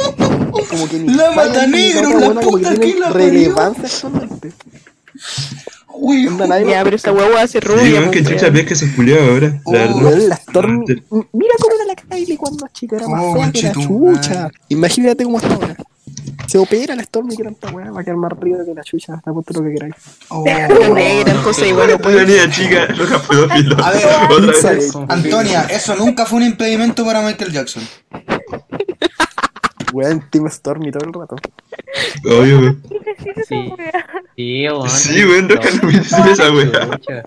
Como que ni La mata negro, la puta que la relevancia actualmente. Uy, Ya, pero esa huevo Sí, rubia, pues, que chucha ves que se culió ahora, la Oh, verdad. Weón, la Stormy. Mira cómo era la Kylie cuando chica era más Oh, fea que la chucha. Imagínate cómo está ahora. Se opera la Stormy que tanta weá, va a quedar más río que la chucha, hasta punto lo que queráis. Oh. negra, entonces igual puede. chica, pedófilo. A ver, Otra vez. Antonia, eso nunca fue un impedimento para Michael Jackson. Weón, Team Stormy todo el rato. Obvio, weón. Sí. Sí, weón. Sí, weón, no que no me dices esa weá. Chucha.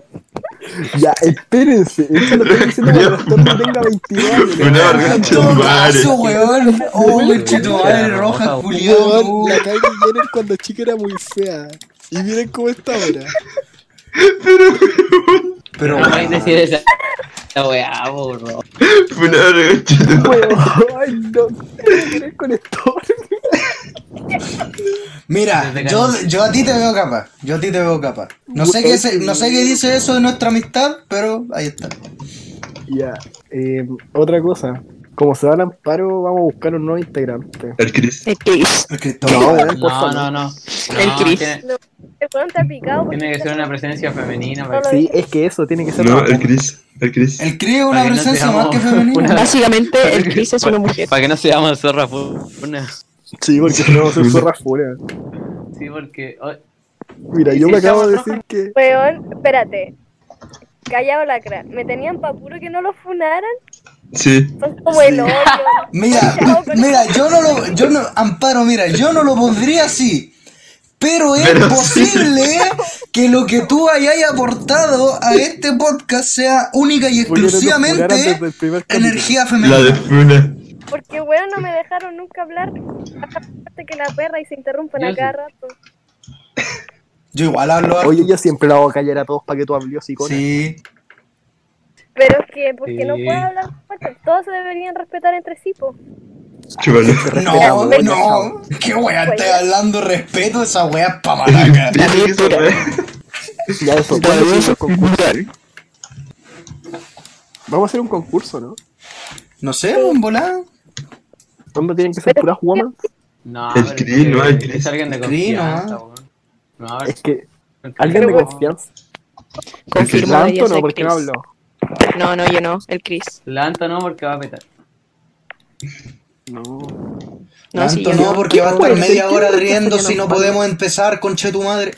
Ya, espérense, esto lo estoy diciendo cuando la Stormy tenga 22 años. Una Weón. En todo Madre. weón. Oh, conchetumare, roja, Weón, culiado. Weón, la Kylie Jenner cuando chica era muy fea. Y miren cómo está ahora. Pero, No vais a decir esa. Esa weá, burro. Fue una ay no, ¿qué querés con Stormy? mira, yo, yo a ti te veo capaz. Yo a ti te veo capaz. No sé qué, se- no sé qué dice eso de nuestra amistad, pero ahí está. Ya, eh, otra cosa. Como se va al amparo, vamos a buscar un nuevo integrante. El Chris. El Chris. El que No, No, no, no. El Chris. Tiene, El weón está picado porque tiene que ser una presencia femenina. Para Sí, es que eso tiene que ser. No, una- el Chris. El Chris. El Cree es una presencia más que femenina. una- Básicamente, el Chris es una mujer. Para que no seamos zorra una. Sí, porque no, soy zorra fuera. Sí, porque. oh, Mira, ¿Y yo si me acabo de decir que. Weón, espérate. Callado la cara. ¿Me tenían pa' puro que no lo funaran? Sí. Son como el odio. Mira, mira, yo no lo, yo no, Amparo, mira, yo no lo pondría así. Pero es Pero sí. posible que lo que tú hayas aportado a este podcast sea única y exclusivamente energía La de femenina. Funa. Porque weón no me dejaron nunca hablar. Aparte que la perra y se interrumpen a sí. cada rato. Yo igual hablo. Oye, yo siempre la hago callar a todos para que tú hables y con Sí. Pero es que, porque no Sí. puedo hablar fuerte. Todos se deberían respetar entre sí, po. No, Respetamos, no. ¿Qué wea estás hablando respeto? Esa wea es pa' maraca. Ya eso, ¿cuándo hacemos el concurso? Vamos a hacer un concurso, ¿no? No sé, un volado. ¿Cuándo tienen que ser puras woman? No, El no, el. Es alguien de confianza, no. No. Es que alguien de confianza. Debería no, ser porque no habló. No, no, yo no, el Chris. Lanto no, porque va a petar. No. No, yo no, porque va a estar media ¿qué hora riendo si no podemos empezar, conche tu madre.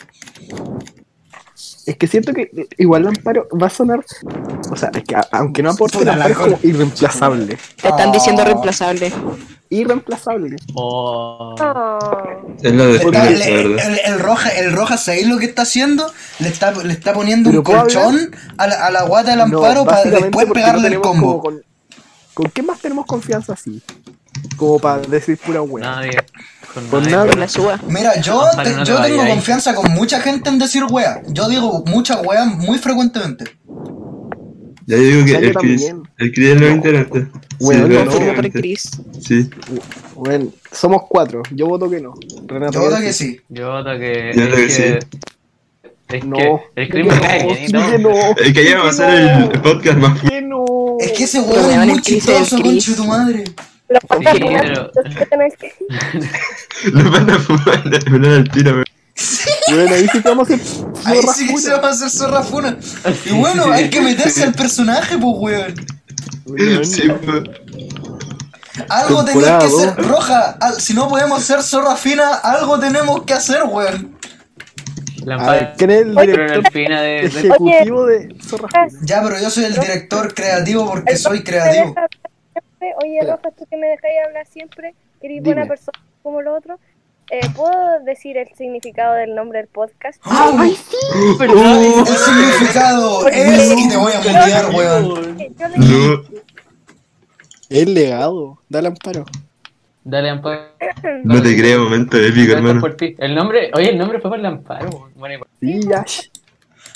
Es que siento que eh, igual el amparo va a sonar. O sea, es que aunque no aporte, el Puta, amparo es como irreemplazable. Te están diciendo Oh. reemplazable. Irreemplazable. Oh. Oh. Es la de está- verdad. el, el roja, el roja, ¿sabéis lo que está haciendo? Le está, le está poniendo ¿Pero un colchón a la, a la guata del No, amparo para básicamente después pegarle no el combo. Con, ¿Con qué más tenemos confianza así? Como para decir pura wea. Nadie. Con Con nadie, nada. weón. La suba. Mira, yo, te- no yo tengo ahí. confianza con mucha gente en decir wea. Yo digo muchas weas muy frecuentemente. Ya digo que yo el Chris. El Chris es lo integrante. Bueno, Sí, no, lo Confirmo por el. Chris. Sí. Bueno, somos cuatro. Yo voto que no. Renato, Yo ¿qué que sí. Yo voto que. Yo es que Es No. que. El crimen cae no, sí todo. que no. El que ya va a ser el podcast más Que no. Es que ese weón es muy el es el chistoso, Chris. conche tu madre. Los los van a fumar fumar al tiro, weón. Ahí sí que vamos a hacer. Ahí zorra sí que pura. se va a hacer zorra funa. Y bueno, hay que meterse al personaje, pues weón. Weón, Sí. Algo Temporada que ser dos. roja. al- Si no podemos ser zorra fina, algo tenemos que hacer, weón. La ¿quién es el director de. de Zorra Pura? Ya, pero yo soy el director creativo porque El soy creativo. deja. Oye, Rojas, tú que me dejáis hablar siempre, que eres buena persona como lo otro. Eh, ¿Puedo decir el significado del nombre del podcast? ¡Ay, El significado es y te voy a mutear, weón. El legado. Dale amparo. Dale, Amparo. No te creo, momento épico, hermano. por ti. El nombre. Oye, el nombre fue por el Amparo. Bueno, y por- Sí, ya.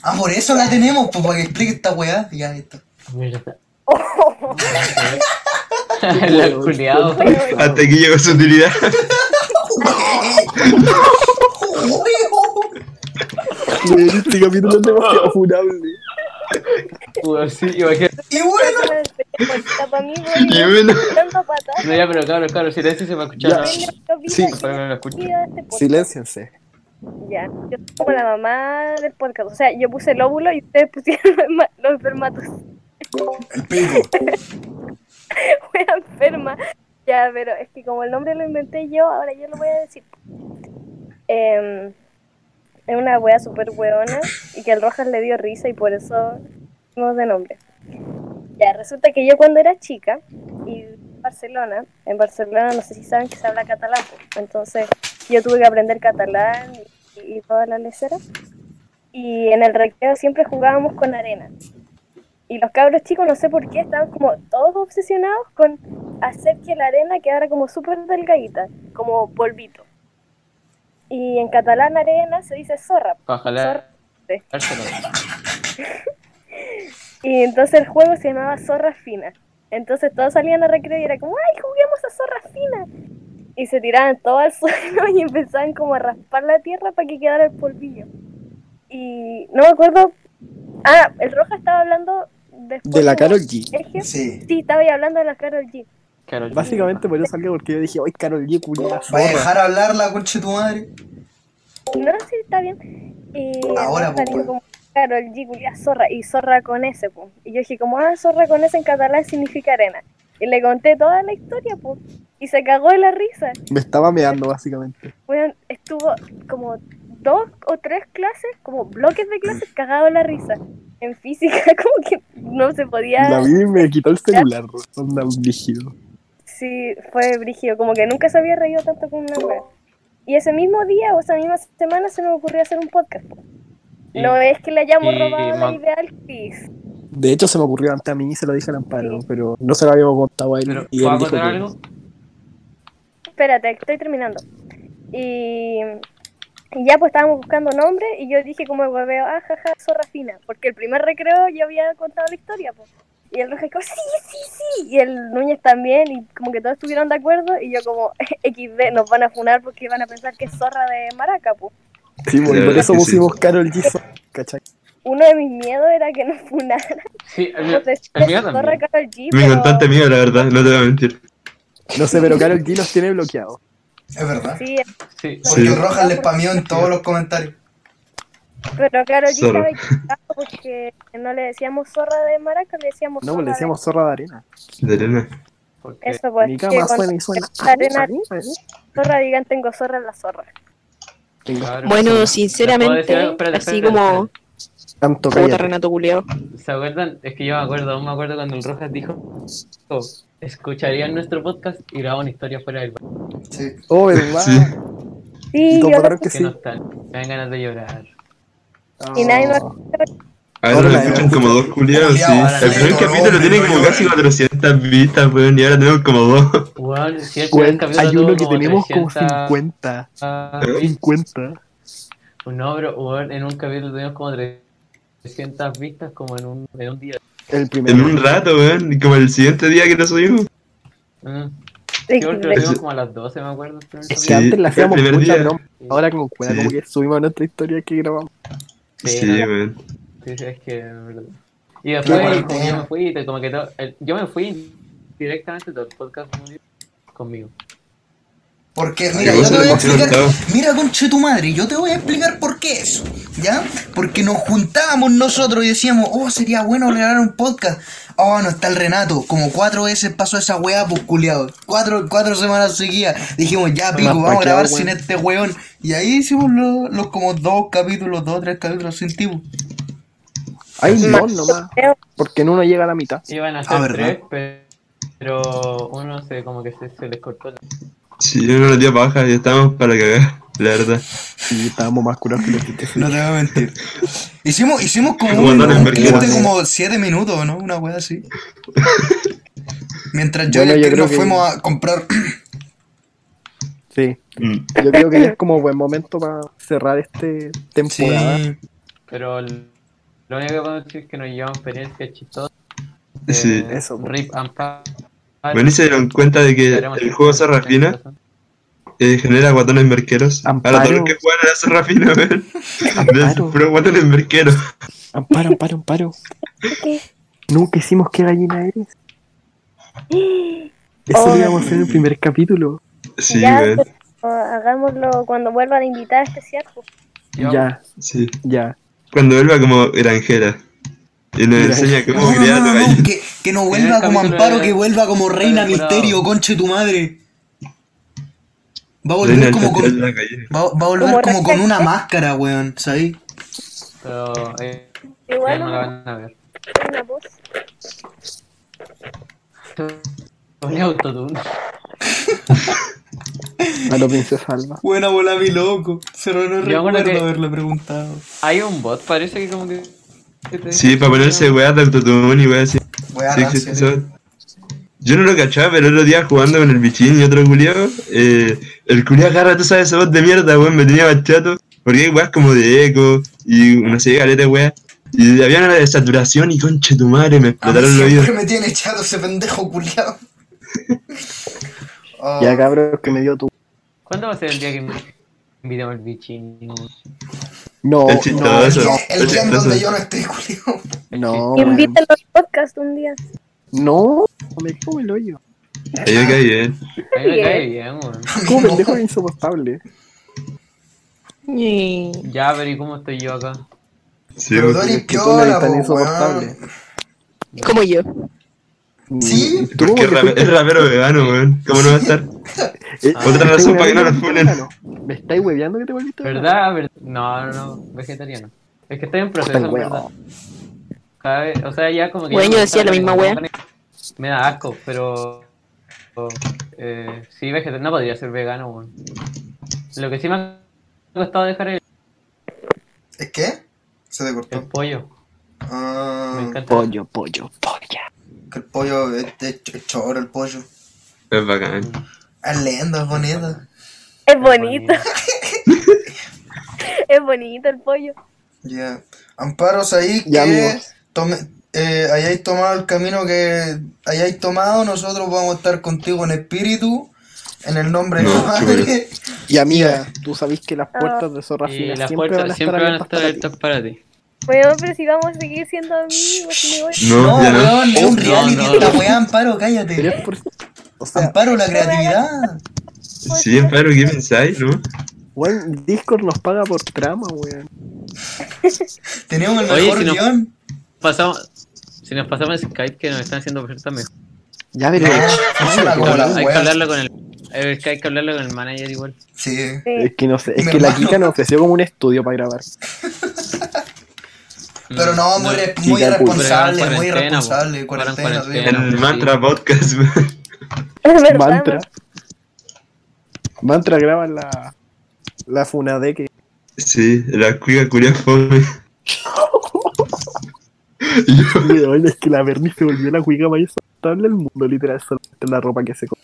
Ah, por eso la tenemos, pues para que explique esta weá. Ya. La culiado. Hasta aquí llegó su utilidad. Este capítulo es demasiado funable. Pues sí, imagínate. Y bueno, Y bueno. No, ya, pero cabros, cabros, silencio se va a escuchar. Sí. Para que no lo escuchen. Podcast. Silénciense. Ya, yo soy como la mamá del podcast. O sea, yo puse el óvulo y ustedes pusieron los esperma- los espermatos. el pico. wea enferma. Ya, pero es que como el nombre lo inventé yo, ahora yo lo voy a decir. Em, es una wea súper weona y que el Rojas le dio risa y por eso dimos de nombre. Ya, resulta que yo cuando era chica y Barcelona, en Barcelona no sé si saben que se habla catalán, entonces yo tuve que aprender catalán y, y todas las leceras. Y en el recreo siempre jugábamos con arena. Y los cabros chicos, no sé por qué, estaban como todos obsesionados con hacer que la arena quedara como súper delgadita, como polvito. Y en catalán arena se dice zorra. Ojalá. Y entonces el juego se llamaba Zorra Fina. Entonces todos salían a recreo y era como, ¡ay, juguemos a Zorra Fina! Y se tiraban todo al suelo y empezaban como a raspar la tierra para que quedara el polvillo. Y no me acuerdo... Ah, el Roja estaba hablando después De la como Karol G. eje. Sí. Sí, estaba ahí hablando de la Karol G. Carol G. Básicamente por eso salió porque yo dije, hoy Carol G, culiada ¿Va a dejar hablar la concha de tu madre? No, sí, está bien. Y Ahora, pues, como, Karol G, culia, zorra, y zorra con S, pues. Y yo dije como, ah, zorra con S en catalán significa arena. Y le conté toda la historia, pues. Y se cagó de la risa. Me estaba meando, básicamente. Bueno, estuvo como dos o tres clases, como bloques de clases, cagado la risa. En física, como que no se podía. La vi y me quitó el celular. Onda, un rígido. Sí, fue brígido, como que nunca se había reído tanto con una wea. Y ese mismo día o esa misma semana se me ocurrió hacer un podcast. Y- No es que le hayamos y robado la idea al Chris. De hecho, se me ocurrió antes a mí y se lo dije al Amparo, Sí. pero no se lo habíamos contado a él. Pero, y él ¿puedo dijo que- algo? Espérate, estoy terminando. Y, y ya pues estábamos buscando nombre y yo dije como el hueveo, ah, jaja, zorra fina. Porque el primer recreo yo había contado la historia, pues. Y el rojo dijo, sí, sí, sí. Y el Núñez también, y como que todos estuvieron de acuerdo. Y yo como, XD, nos van a funar porque van a pensar que es zorra de maraca, pues. Sí, pues, por eso pusimos Carol G. zorra, ¿Cachai? Uno de mis miedos era que nos funaran. Sí, el mío, también. Mi pero- constante mío, la verdad, no te voy a mentir. No sé, pero Carol G los tiene bloqueados. Es verdad. Sí, Sí, Porque Sí. el Rojas le spameó en todos los comentarios. pero G Zorra. estaba equivocado porque no le decíamos zorra de maraca, le decíamos No, zorra le de- decíamos zorra de arena. De arena. porque Eso pues, Mi cama suena y suena. arena zorra digan tengo zorra en la zorra. Tengo Claro. Bueno, ¿Les sinceramente, decir? Espérate, así espérate, como tanto. Renato. ¿Se acuerdan? Es que yo me acuerdo, aún me acuerdo cuando el Rojas dijo, oh, escucharían nuestro podcast y grababan historias fuera del bar. Sí. Oh, ¿verdad? Sí. Sí, yo lo- que Que sí. no están, me dan ganas de llorar. y nadie nos Oh. Ahora nos escuchan como dos culiados, sí. El primer capítulo tiene como casi no. 400 vistas, weón, y ahora tenemos como dos. Si hay uno que tenemos como 300, 50. ah, 50. No, pero en un capítulo tuvimos como 300 vistas como en un, en un día. El primero. En un rato, weón, y como el siguiente día que lo subimos. Mm. Sí, Sí, porque lo tuvimos como a las 12, me acuerdo. el primer Es que Sí, antes el hacíamos primer mucha día. broma. Ahora como, Sí. como que subimos nuestra historia que grabamos. Sí, weón. sí, sí, es que, en verdad. Y después, como yo me fui, te- como que todo- el- yo me fui directamente todo el podcast conmigo. Porque, mira, yo te voy a explicar. Mira, conche tu madre, yo te voy a explicar por qué eso. ¿Ya? Porque nos juntábamos nosotros y decíamos, oh, sería bueno grabar un podcast. Oh, no está el Renato. Como cuatro veces pasó esa weá, pues culiado. Cuatro, cuatro semanas seguidas. Dijimos, ya, pico, vamos a grabar weón. sin este weón. Y ahí hicimos los, los como dos capítulos, dos o tres capítulos sin tipo. Hay Sí. dos nomás. Porque en uno llega a la mitad. Iban a Ah, ser tres, pe- pero uno se como que se, se les cortó. la- Sí, uno nos dio paja y estábamos para cagar, la verdad. Y estábamos más curados que los que No te voy a mentir. Hicimos, hicimos como Como un, de como siete minutos, ¿no? Una weá así. Mientras yo Bueno, y el yo nos que- fuimos a comprar. Sí. Mm. Yo creo que ya es como buen momento para cerrar este temporada. Sí. Pero el- lo único que puedo decir es que nos llevamos experiencias chistosas. Sí. Eh, Eso. Rip and Pa- Bueno, y se dieron cuenta de que el juego Zorra Fina eh, genera guatones merqueros. Amparo. Ahora todos los que juegan a la Zorra Fina, weón. Amparo. De puro guatones merqueros. Amparo, amparo, amparo. ¿Qué? Nunca hicimos qué gallina eres. Eso Oh. lo íbamos a hacer en el primer capítulo. Sí, ya, pero hagámoslo cuando vuelva la invitada especial. pues. Ya, Sí. ya. Cuando vuelva como granjera. Y nos enseña cómo No, criar no, que, que no vuelva el como Amparo, de- que vuelva como Reina. Misterio, conche tu madre. Va a volver como con, va, va a volver Como con una máscara, weón, ¿sabes? Pero eh, Igual no la van a ver. una voz. Ponle autotune. A lo princesa Alba. Buena bola, mi loco. Pero no recuerdo haberle preguntado. Hay un bot, parece que como que. Sí, para ponerse weá de autotune y weá así. Weá, Sí, existe eso. Yo no lo cachaba, pero el otro día jugando con el bichín y otro culiao, eh, el culiao agarra, tú sabes, esa voz de mierda, weón, me tenía bachato. Porque hay weas como de eco y no sé, galeta weá. Y había una de saturación y conche tu madre, me explotaron los siempre oídos. me tiene echado ese pendejo culiao. Oh, Ya cabros que me dio tu. ¿Cuándo va a ser el día que invitamos al bichín? No, El el chistoso. día, el día en donde yo no esté, culiao. no, no, weón. Invítalo al podcast un día. no, me como el hoyo. Ahí me cae bien. A mí me cae bien, weón. Como pendejo es insoportable. Ya, pero ¿y cómo estoy yo acá? Sí, que tú no eres piola, tan po, insoportable. Como yo. ¿Sí? Tú Porque es, es rapero vegano, weón. ¿Cómo no va a estar? Eh, Ah. ¿me Otra estáis razón para que no nos funen. ¿Me estáis hueveando que te volviste vegano? ¿Verdad? Ver- No, no, no, vegetariano. Es que estoy en proceso, en verdad. huevo. Cada vez, o sea, ya como que... Bueno, yo decía la misma wea. Me da asco, pero... Eh, sí, vegetariano, no podría ser vegano, weón. Lo que sí me ha costado dejar el, ¿Es qué? Se te el cortó. pollo. Ah, Me encanta. Pollo, pollo, polla. Que el pollo es, es, es choro, el pollo. Es bacán. Es lindo, es bonito. Es bonito, es bonito el pollo. Ya. Amparos ahí Ya, que amigos. tome, eh, hayáis tomado el camino que hayáis tomado, nosotros vamos a estar contigo en espíritu, en el nombre de No, la madre. Y amiga, tú sabés que las puertas de Zorra Fina siempre van a estar siempre van a abiertas para ti. Bueno, pero si vamos a seguir siendo amigos, me voy. No, No, no. weón, es un No, reality no, esta no. weá, Amparo, cállate. por... O sea, Amparo, la creatividad. Sí, Amparo, ¿qué pensáis, no? weón, Discord nos paga por trama, weón. Tenemos el Oye, mejor si no- guion. Pasamos... Si nos pasamos en Skype, que nos están haciendo ofertas mejor. Ya, pero... La Hay que hablarlo con el... Es que hay que hablarlo con el manager igual. Sí. Es que no sé, es Mi que la. Kika nos ofreció como un estudio para grabar. Pero no, muy, re- muy irresponsable, muy irresponsable. po. Cuarentena, cuarentena. El mantra podcast, weón. Es verdad. Mantra. man. Mantra graba la... La Funade que... Sí, la cuica curia fome. Yo, Weón, es que la Bernie se volvió la cuica más insoportable del mundo, literal, solamente la ropa que se come.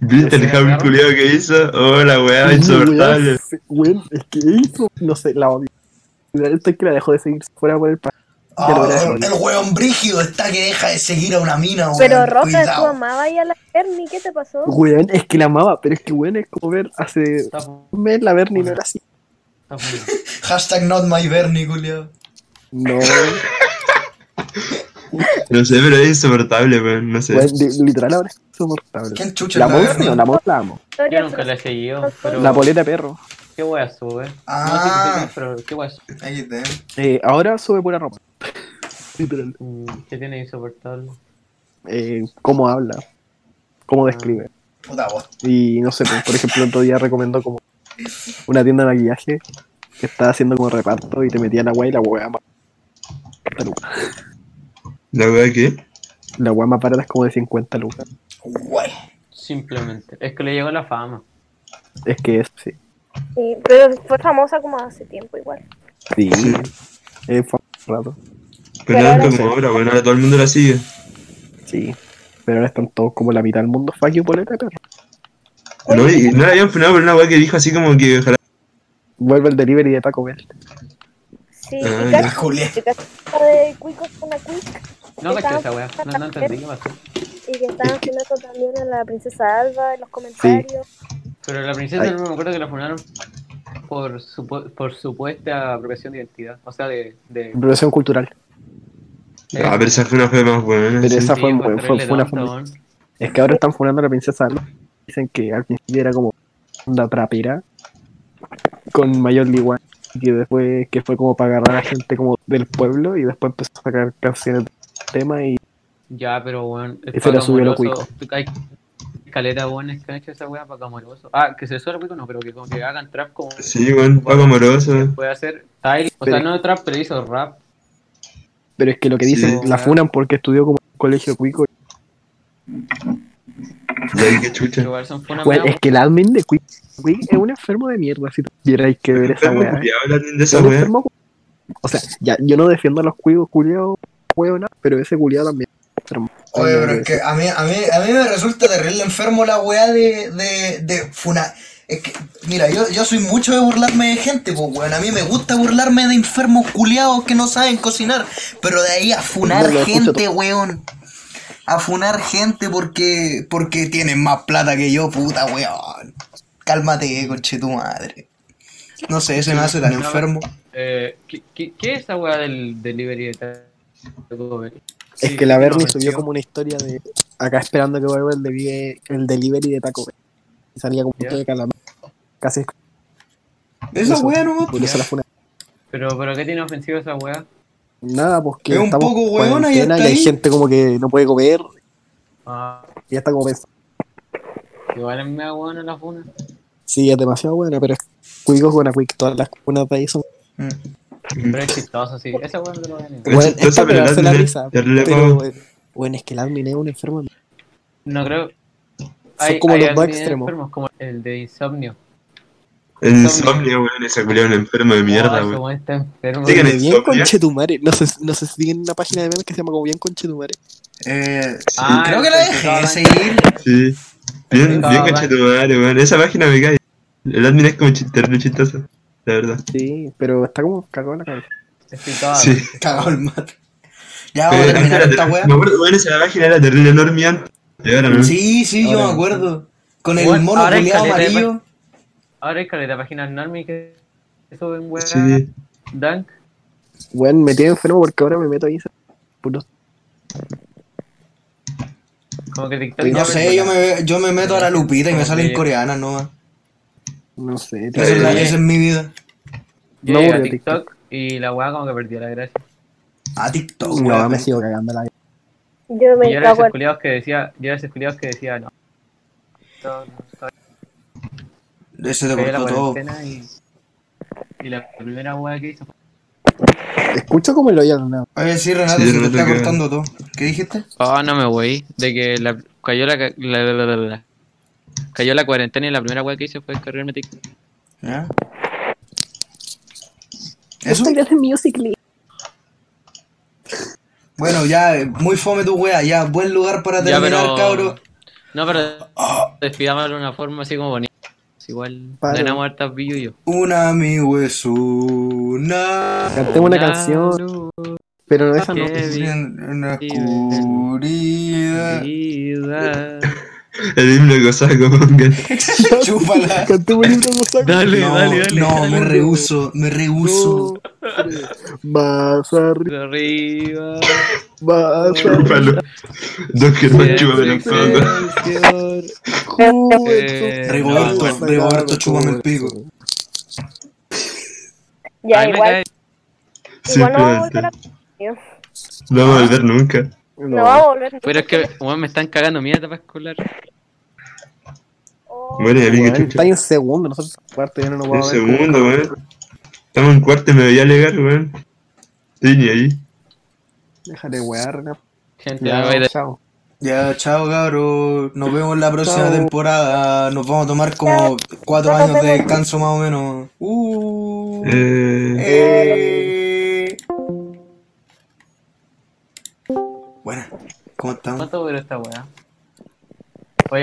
¿Viste el Javi culiado que hizo? Oh, la weá insoportable. Weón, es que hizo, no sé, la odio. Estoy que la dejó de seguir fuera por el pa- Ah, el, weón brígido está que deja de seguir a una mina, weón. Pero Roja, tú amabas ya a la Bernie, ¿qué te pasó? Weón, es que la amaba, pero es que weón es como ver hace un mes la Bernie no era así. Hashtag not my Bernie, culiao. No, No sé, pero es insoportable, weón. No sé. weón, literal ahora es insoportable. ¿Quién chucha La la Bernie? no, la Mons la amo. Yo nunca la he seguido, pero... La poleta perro. ¿Qué wea sube? Ah. No, sí, sí, sí, pero ¿qué wea sube? XD. Eh, ahora sube pura ropa. Literal. Mm, ¿Qué tiene insoportable? Eh, cómo habla, cómo describe. Puta voz. Y no sé, pues, por ejemplo, el otro día recomendó como una tienda de maquillaje que estaba haciendo como reparto y te metía la weá y la weá más. ¿La weá qué? La weá más barata es como de 50 lucas. Wey. Simplemente. Es que le llegó la fama. Es que es, sí. Sí, pero fue famosa como hace tiempo igual. Sí. Sí. Eh, fue un rato. Pero Pero no ahora- como ahora, weón. Ahora todo el mundo la sigue. Sí. Pero ahora están todos como la mitad del mundo fuck you poleta perro. No, y no la habían frenado por una weá que dijo así como que ojalá. Vuelve el delivery de Taco Bell. Sí, Ah, y La casi Julia. de es una Quick No caché esa wea. No, no entendí qué pasó. y que estaban haciendo también a la princesa Alba en los comentarios. Pero la princesa Ay. no me acuerdo que la funaron por, supu- por supuesta apropiación de identidad. O sea, de... de Apropiación cultural. Ah, pero esa fue una fe más buena. Pero esa fue, Sí, fue, por fue, terrible una. Es que ahora están funando a la princesa. Dicen que al principio era como una trapera con mayor liguan. y después que fue como para agarrar a gente como del pueblo y después empezó a sacar canciones del tema y Ya, pero. Es Ese era su. Hay caleta weones que han hecho esa weá Paco Amoroso. Ah, que se suele cuico no, pero que como que hagan trap como Sí, weón, Paco Amoroso. puede hacer style. O sea, no trap, pero hizo rap. pero es que lo que Sí. dicen la funan porque estudió como en un colegio cuico Y ahí qué chucha. Bueno, es que el admin de Quick, es un enfermo de mierda si tuvierais que ver esa weá. de Es esa enfermo cu- O sea, ya, yo no defiendo a los cuicos culiados, huevona, pero ese culiado también enfermo. Oye, pero es que a mí, a mí, a mí me resulta terrible enfermo la weá de, de, de funa. Es que, mira, yo, yo soy mucho de burlarme de gente, pues weón. A mí me gusta burlarme de enfermos culiados que no saben cocinar. Pero de ahí a funar No lo escucho gente, weón. A funar gente porque, porque tienen más plata que yo, puta weón. Cálmate, conche tu madre. No sé, ese me hace tan enfermo. Eh, ¿qué, qué, qué es esa weá del delivery de Bell? Es Sí, que la Bernie no, subió como una historia de acá esperando que vuelva el, delivery- el delivery de Taco Bell. Y salía como un Ya. de calamar. Casi Esa Eso, weá no la funa. Pero, pero ¿qué tiene ofensivo esa weá? Nada, pues que Es un estamos poco huevona y hasta y hay ahí. gente como que no puede comer Ah, y ya está como pensando. igual es mega buena la funa. Sí, es demasiado buena, pero es cuicos con quick. Todas las cunas de ahí son. Mm. Pero es chistoso, sí. Esa weá no lo Bueno, la risa. Pero, eh, bueno, es que el admin es un enfermo. No creo. Son como los dos admins extremos. enfermos, como el de insomnio. El insomnio, weón, ese culiao es un enfermo de mierda, Oh, ese weón. weón está enfermo. Sí, en bien conchetumare. No sé, no sé si tienen una página de memes que se llama como bien conchetumare. Eh, Ah, creo que la dejé seguir. Sí. Bien, bien conchetumare, weón. Esa página me cae. El admin es como chistoso. La verdad. Sí, pero está como cagado en la cabeza. Sí. Cagado el mate. Ya vamos a terminar esta weá. Me acuerdo, weón, esa página era terrible enorme antes. Y ahora no. Sí, sí, yo me acuerdo. Con el Bueno, mono culiado de amarillo. Ahora hay caleta páginas normie que suben weá. Sí. Dunk. Bueno, me tiene enfermo porque ahora me meto ahí. Puros Como que TikTok. No sé, yo me, yo me meto a la lupita y me salen coreanas nomás. No sé, tío. Esa es, la- esa es mi vida. Yo No llegué a TikTok y la weá como que perdió la gracia. A TikTok, No, weón. me sigo cagando la vida. Yo me Y yo era esos culiados que decía, yo era esos culiados que decía, no. No, no, no, Ese te cortó todo. cuarentena y, y la primera weá que hizo fue Escucho como lo oye al nada. Oye, sí, Renato, Sí, se te Renato, está que- cortando todo. ¿Qué dijiste? Oh, no me voy. De que la, cayó la, la, la, la, la, la- cayó la cuarentena y la primera weá que hice fue descargarme TikTok. ¿Ya? ¿Eso? de Musical.ly. Bueno, ya, eh, muy fome tu wea. Ya, buen lugar para terminar, pero- cabro. No, pero despidámoslo de una forma así como bonita. Igual Vale. ganamos hartas yo. Un amigo es una. Cantemos una canción, pero no esa no. que Una oscuridad. El himno de Cosaco, pongan. Chúpala. Cantemos un himno cosaco. Dale, no, dale, dale. no, dale. me rehuso, me rehuso. Más arriba, Arriba. más arriba. Chúpalo. Dos que no chúpame. Eh, Rigoberto, no, Rigoberto, chúpame el pico. Ya, igual, igual no vamos a volver a... No vamos a volver nunca. No vamos a volver Pero es que, weón, me están cagando mi etapa escolar. Oh, mí que Bueno, chucha. está en segundo, nosotros en cuarto ya no nos vamos a ver. segundo, weón. Estamos en cuarto y me veía alegar, weón. Estoy ni ahí. Déjate wear, Renato. Gente, Ya, chao. Ya, chao, cabro. Nos vemos la próxima Chao. temporada. Nos vamos a tomar como cuatro años de descanso más o menos. Uh. Eh, Eh. Buena. ¿Cómo estamos?